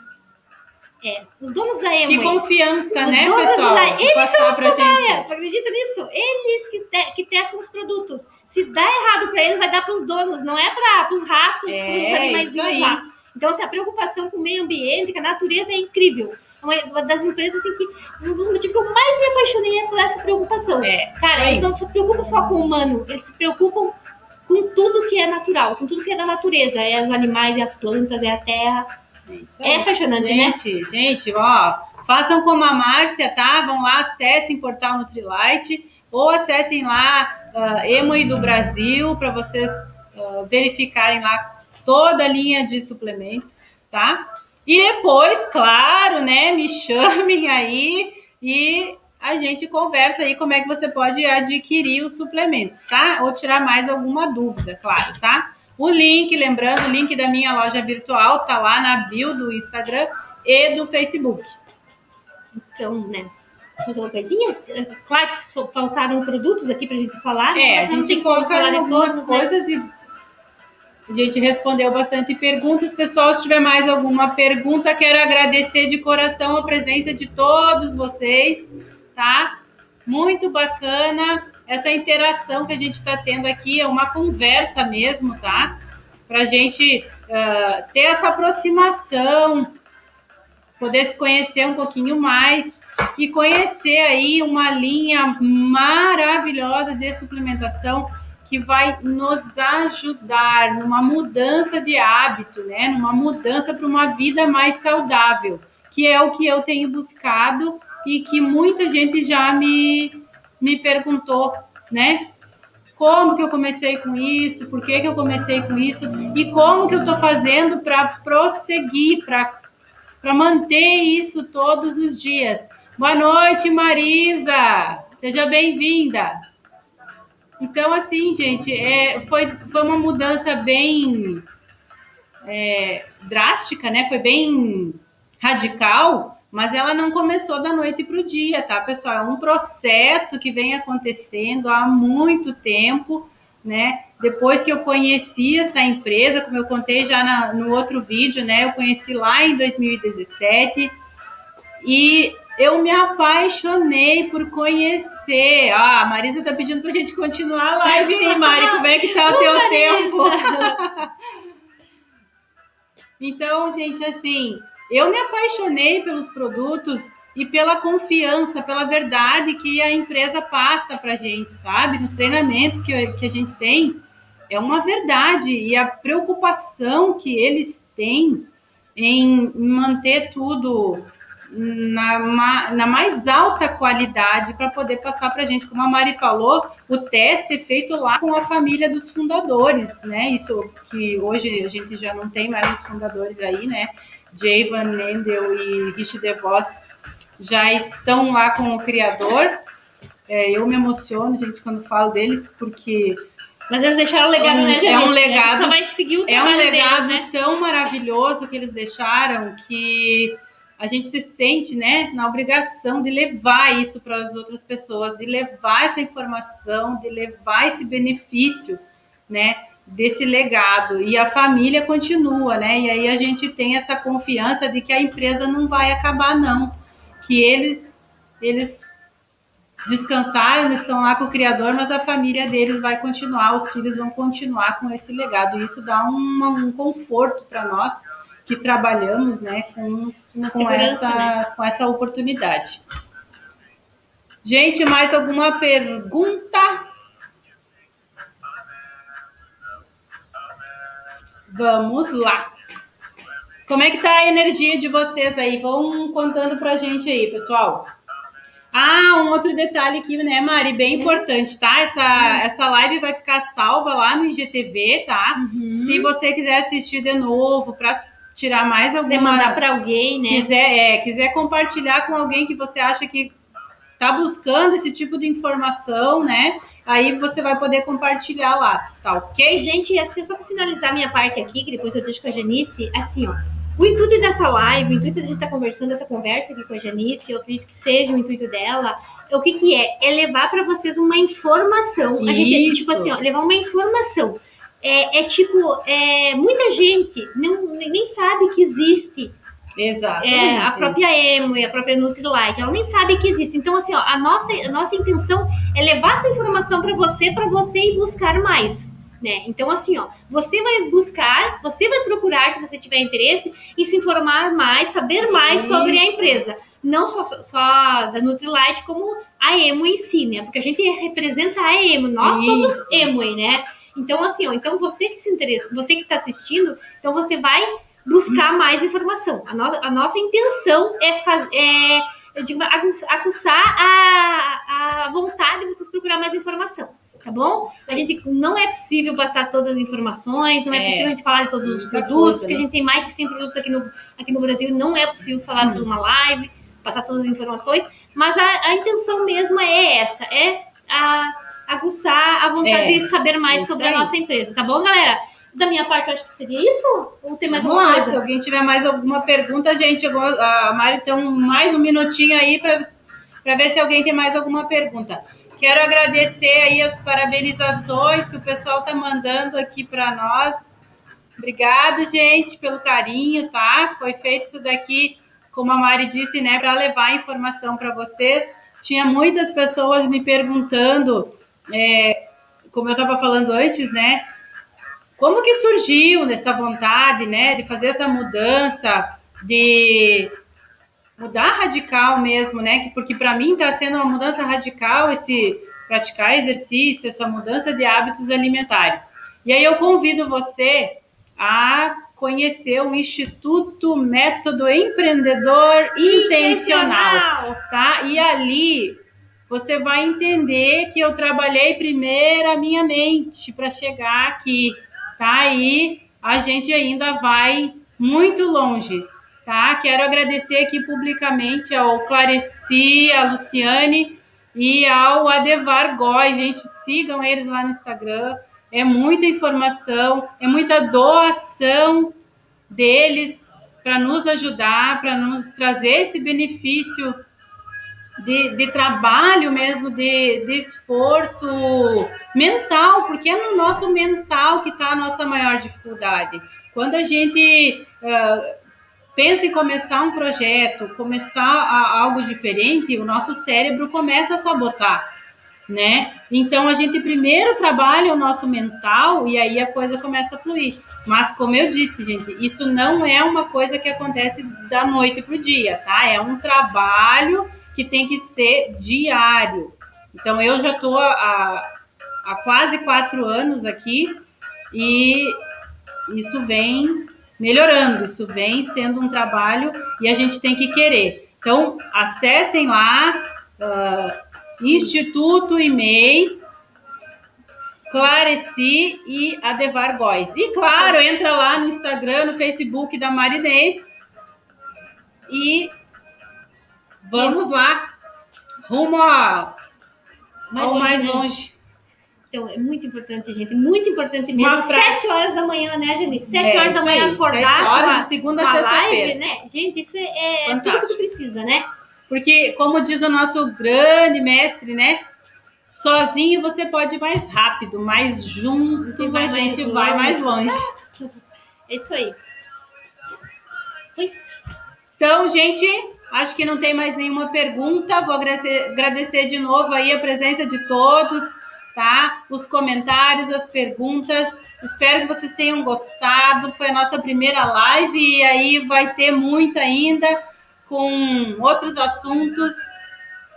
É, os donos da Que Emoi. confiança, Os né, pessoal? da- Eles são os. Tu acredita nisso? Eles que, te- que testam os produtos. Se dá errado para eles, vai dar para os donos, não é para os ratos, É, para os aí. lá. Então, assim, a preocupação com o meio ambiente, com a natureza é incrível. É uma, das empresas assim, que um dos motivos que eu mais me apaixonei é por essa preocupação. É, Cara, eles não se preocupam só com o humano, eles se preocupam com tudo que é natural, com tudo que é da natureza. É os animais, é as plantas, é a terra. É É apaixonante, né? Gente, gente, ó, façam como a Márcia, tá? Vão lá, acessem Portal Nutrilite ou acessem lá uh, Emoi do Brasil para vocês ah, verificarem lá toda a linha de suplementos, tá? E depois, claro, né, me chamem aí e a gente conversa aí como é que você pode adquirir os suplementos, tá? Ou tirar mais alguma dúvida, claro, tá? O link, lembrando, o link da minha loja virtual tá lá na bio do Instagram e do Facebook. Então, né? Mais uma coisinha? Claro que faltaram produtos aqui pra gente falar. É, a gente coloca algumas todos, né? coisas e a gente respondeu bastante perguntas. Pessoal, se tiver mais alguma pergunta, quero agradecer de coração a presença de todos vocês, tá? Muito bacana essa interação que a gente está tendo aqui, é uma conversa mesmo, tá? Para a gente ah, ter essa aproximação, poder se conhecer um pouquinho mais e conhecer aí uma linha maravilhosa de suplementação que vai nos ajudar numa mudança de hábito, né? Numa mudança para uma vida mais saudável, que é o que eu tenho buscado e que muita gente já me, me perguntou, né? Como que eu comecei com isso? Por que, que eu comecei com isso? E como que eu estou fazendo para prosseguir, para manter isso todos os dias? Boa noite, Marisa! Seja bem-vinda! Então, assim, gente, é, foi, foi uma mudança bem é, drástica, né? Foi bem radical, mas ela não começou da noite para o dia, tá, pessoal? É um processo que vem acontecendo há muito tempo, né? Depois que eu conheci essa empresa, como eu contei já na, no outro vídeo, né? Eu conheci lá em 2017 e eu me apaixonei por conhecer. Ah, a Marisa tá pedindo pra gente continuar a live aí, Mari. Como é que tá o teu Marisa! tempo? Então, gente, assim, eu me apaixonei pelos produtos e pela confiança, pela verdade que a empresa passa pra gente, sabe? Nos treinamentos que, que a gente tem, é uma verdade. E a preocupação que eles têm em manter tudo na, na mais alta qualidade para poder passar para a gente. Como a Mari falou, o teste é feito lá com a família dos fundadores, né? Isso que hoje a gente já não tem mais os fundadores aí, né? Javan Mendel e Rich DeVos já estão lá com o criador. É, eu me emociono, gente, quando falo deles, porque Mas eles deixaram um legado, É um- né, é um legado- Só vai seguir o é um legado deles, né? tão maravilhoso que eles deixaram que a gente se sente né, na obrigação de levar isso para as outras pessoas, de levar essa informação, de levar esse benefício né, desse legado. E a família continua, né? E aí a gente tem essa confiança de que a empresa não vai acabar, não. Que eles, eles descansaram, estão lá com o Criador, mas a família deles vai continuar, os filhos vão continuar com esse legado. E isso dá uma- um conforto para nós que trabalhamos né, com, com, essa, né? com essa oportunidade. Gente, mais alguma pergunta? Vamos lá. Como é que tá a energia de vocês aí? Vão contando pra gente aí, pessoal. Ah, um outro detalhe aqui, né, Mari? Bem importante, tá? Essa, essa live vai ficar salva lá no IGTV, tá? Uhum. Se você quiser assistir de novo para tirar mais Você alguma mandar para alguém, né? quiser, é, quiser compartilhar com alguém que você acha que tá buscando esse tipo de informação, né? Aí você vai poder compartilhar lá, tá ok? Gente, assim, só para finalizar minha parte aqui, que depois eu deixo com a Janice, assim, ó. O intuito dessa live, o intuito de a gente estar conversando, essa conversa aqui com a Janice, eu acredito que seja o intuito dela, é o que que é? É levar para vocês uma informação. A gente, tipo assim, ó, levar uma informação. É, é tipo, é, muita gente não, nem sabe que existe Exato. é, a própria Emo e a própria Nutrilite, ela nem sabe que existe. Então, assim, ó, a nossa, a nossa intenção é levar essa informação para você, para você ir buscar mais, né? Então, assim, ó, você vai buscar, você vai procurar, se você tiver interesse, em se informar mais, saber mais sobre a Isso. empresa. Não só, só da Nutrilite, como a Emo em si, né? Porque a gente representa a Emo, nós Isso. somos Emo, né? Então, assim, ó, então você que se interessa, você que está assistindo, então você vai buscar mais informação. A, no- a nossa intenção é, faz, é eu digo, aguçar a, a vontade de vocês procurar mais informação. Tá bom? A gente não é possível passar todas as informações, não é, É. possível a gente falar de todos os produtos, coisa, que a né? gente tem mais de 100 produtos aqui no, aqui no Brasil, não é possível falar Hum. por uma live, passar todas as informações, mas a, a intenção mesmo é essa, é a, aguçar a vontade É, de saber mais isso sobre a aí. nossa empresa, tá bom, galera? Da minha parte, acho que seria isso? Ou tem mais Vamos alguma lá, se coisa? alguém tiver mais alguma pergunta, gente, a Mari tem um- mais um minutinho aí para ver se alguém tem mais alguma pergunta. Quero agradecer aí as parabenizações que o pessoal tá mandando aqui para nós. Obrigado, gente, pelo carinho, tá? Foi feito isso daqui, como a Mari disse, né, para levar informação para vocês. Tinha muitas pessoas me perguntando, é, como eu estava falando antes, né, como que surgiu essa vontade, né, de fazer essa mudança, de mudar radical mesmo, né? que- Porque para mim está sendo uma mudança radical esse praticar exercício, essa mudança de hábitos alimentares. E aí eu convido você a conhecer o Instituto Método Empreendedor Intencional, tá? E ali você vai entender que eu trabalhei primeiro a minha mente para chegar aqui, tá? E a gente ainda vai muito longe, tá? Quero agradecer aqui publicamente ao Clareci, a Luciane e ao Adevar Góes. Gente, sigam eles lá no Instagram. É muita informação, é muita doação deles para nos ajudar, para nos trazer esse benefício de, de trabalho mesmo, de, de esforço mental, porque é no nosso mental que está a nossa maior dificuldade. Quando a gente uh, pensa em começar um projeto, começar a, algo diferente, o nosso cérebro começa a sabotar, né? Então a gente primeiro trabalha o nosso mental e aí a coisa começa a fluir. Mas como eu disse, gente, isso não é uma coisa que acontece da noite pro dia, tá? É um trabalho que tem que ser diário. Então eu já estou há, há quase quatro anos aqui e isso vem melhorando, isso vem sendo um trabalho e a gente tem que querer. Então acessem lá uh, Instituto e-mail Clareci e Adevar Góes. E claro, entra lá no Instagram, no Facebook da Marinês e Vamos lá, rumo ao, Mais ao longe, mais longe. Então, é muito importante, gente. Muito importante mesmo. Uma frase- Sete horas da manhã, né, Janice? Sete É, horas da manhã aí, acordar sete horas de segunda a live, né? Gente, isso é, é tudo Fantástico. que precisa, né? Porque, como diz o nosso grande mestre, né? Sozinho você pode ir mais rápido, mas junto vai a gente mais vai longe. mais longe. É isso aí. Então, gente, acho que não tem mais nenhuma pergunta. Vou agradecer, agradecer de novo aí a presença de todos, tá? Os comentários, as perguntas. Espero que vocês tenham gostado. Foi a nossa primeira live e aí vai ter muita ainda com outros assuntos,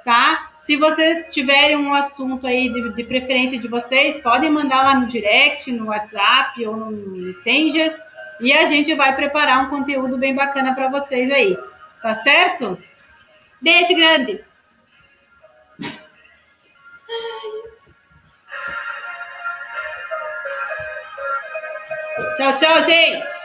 tá? Se vocês tiverem um assunto aí de, de preferência de vocês, podem mandar lá no direct, no WhatsApp ou no Messenger e a gente vai preparar um conteúdo bem bacana para vocês aí. Tá certo? Beijo grande. Tchau, tchau, gente!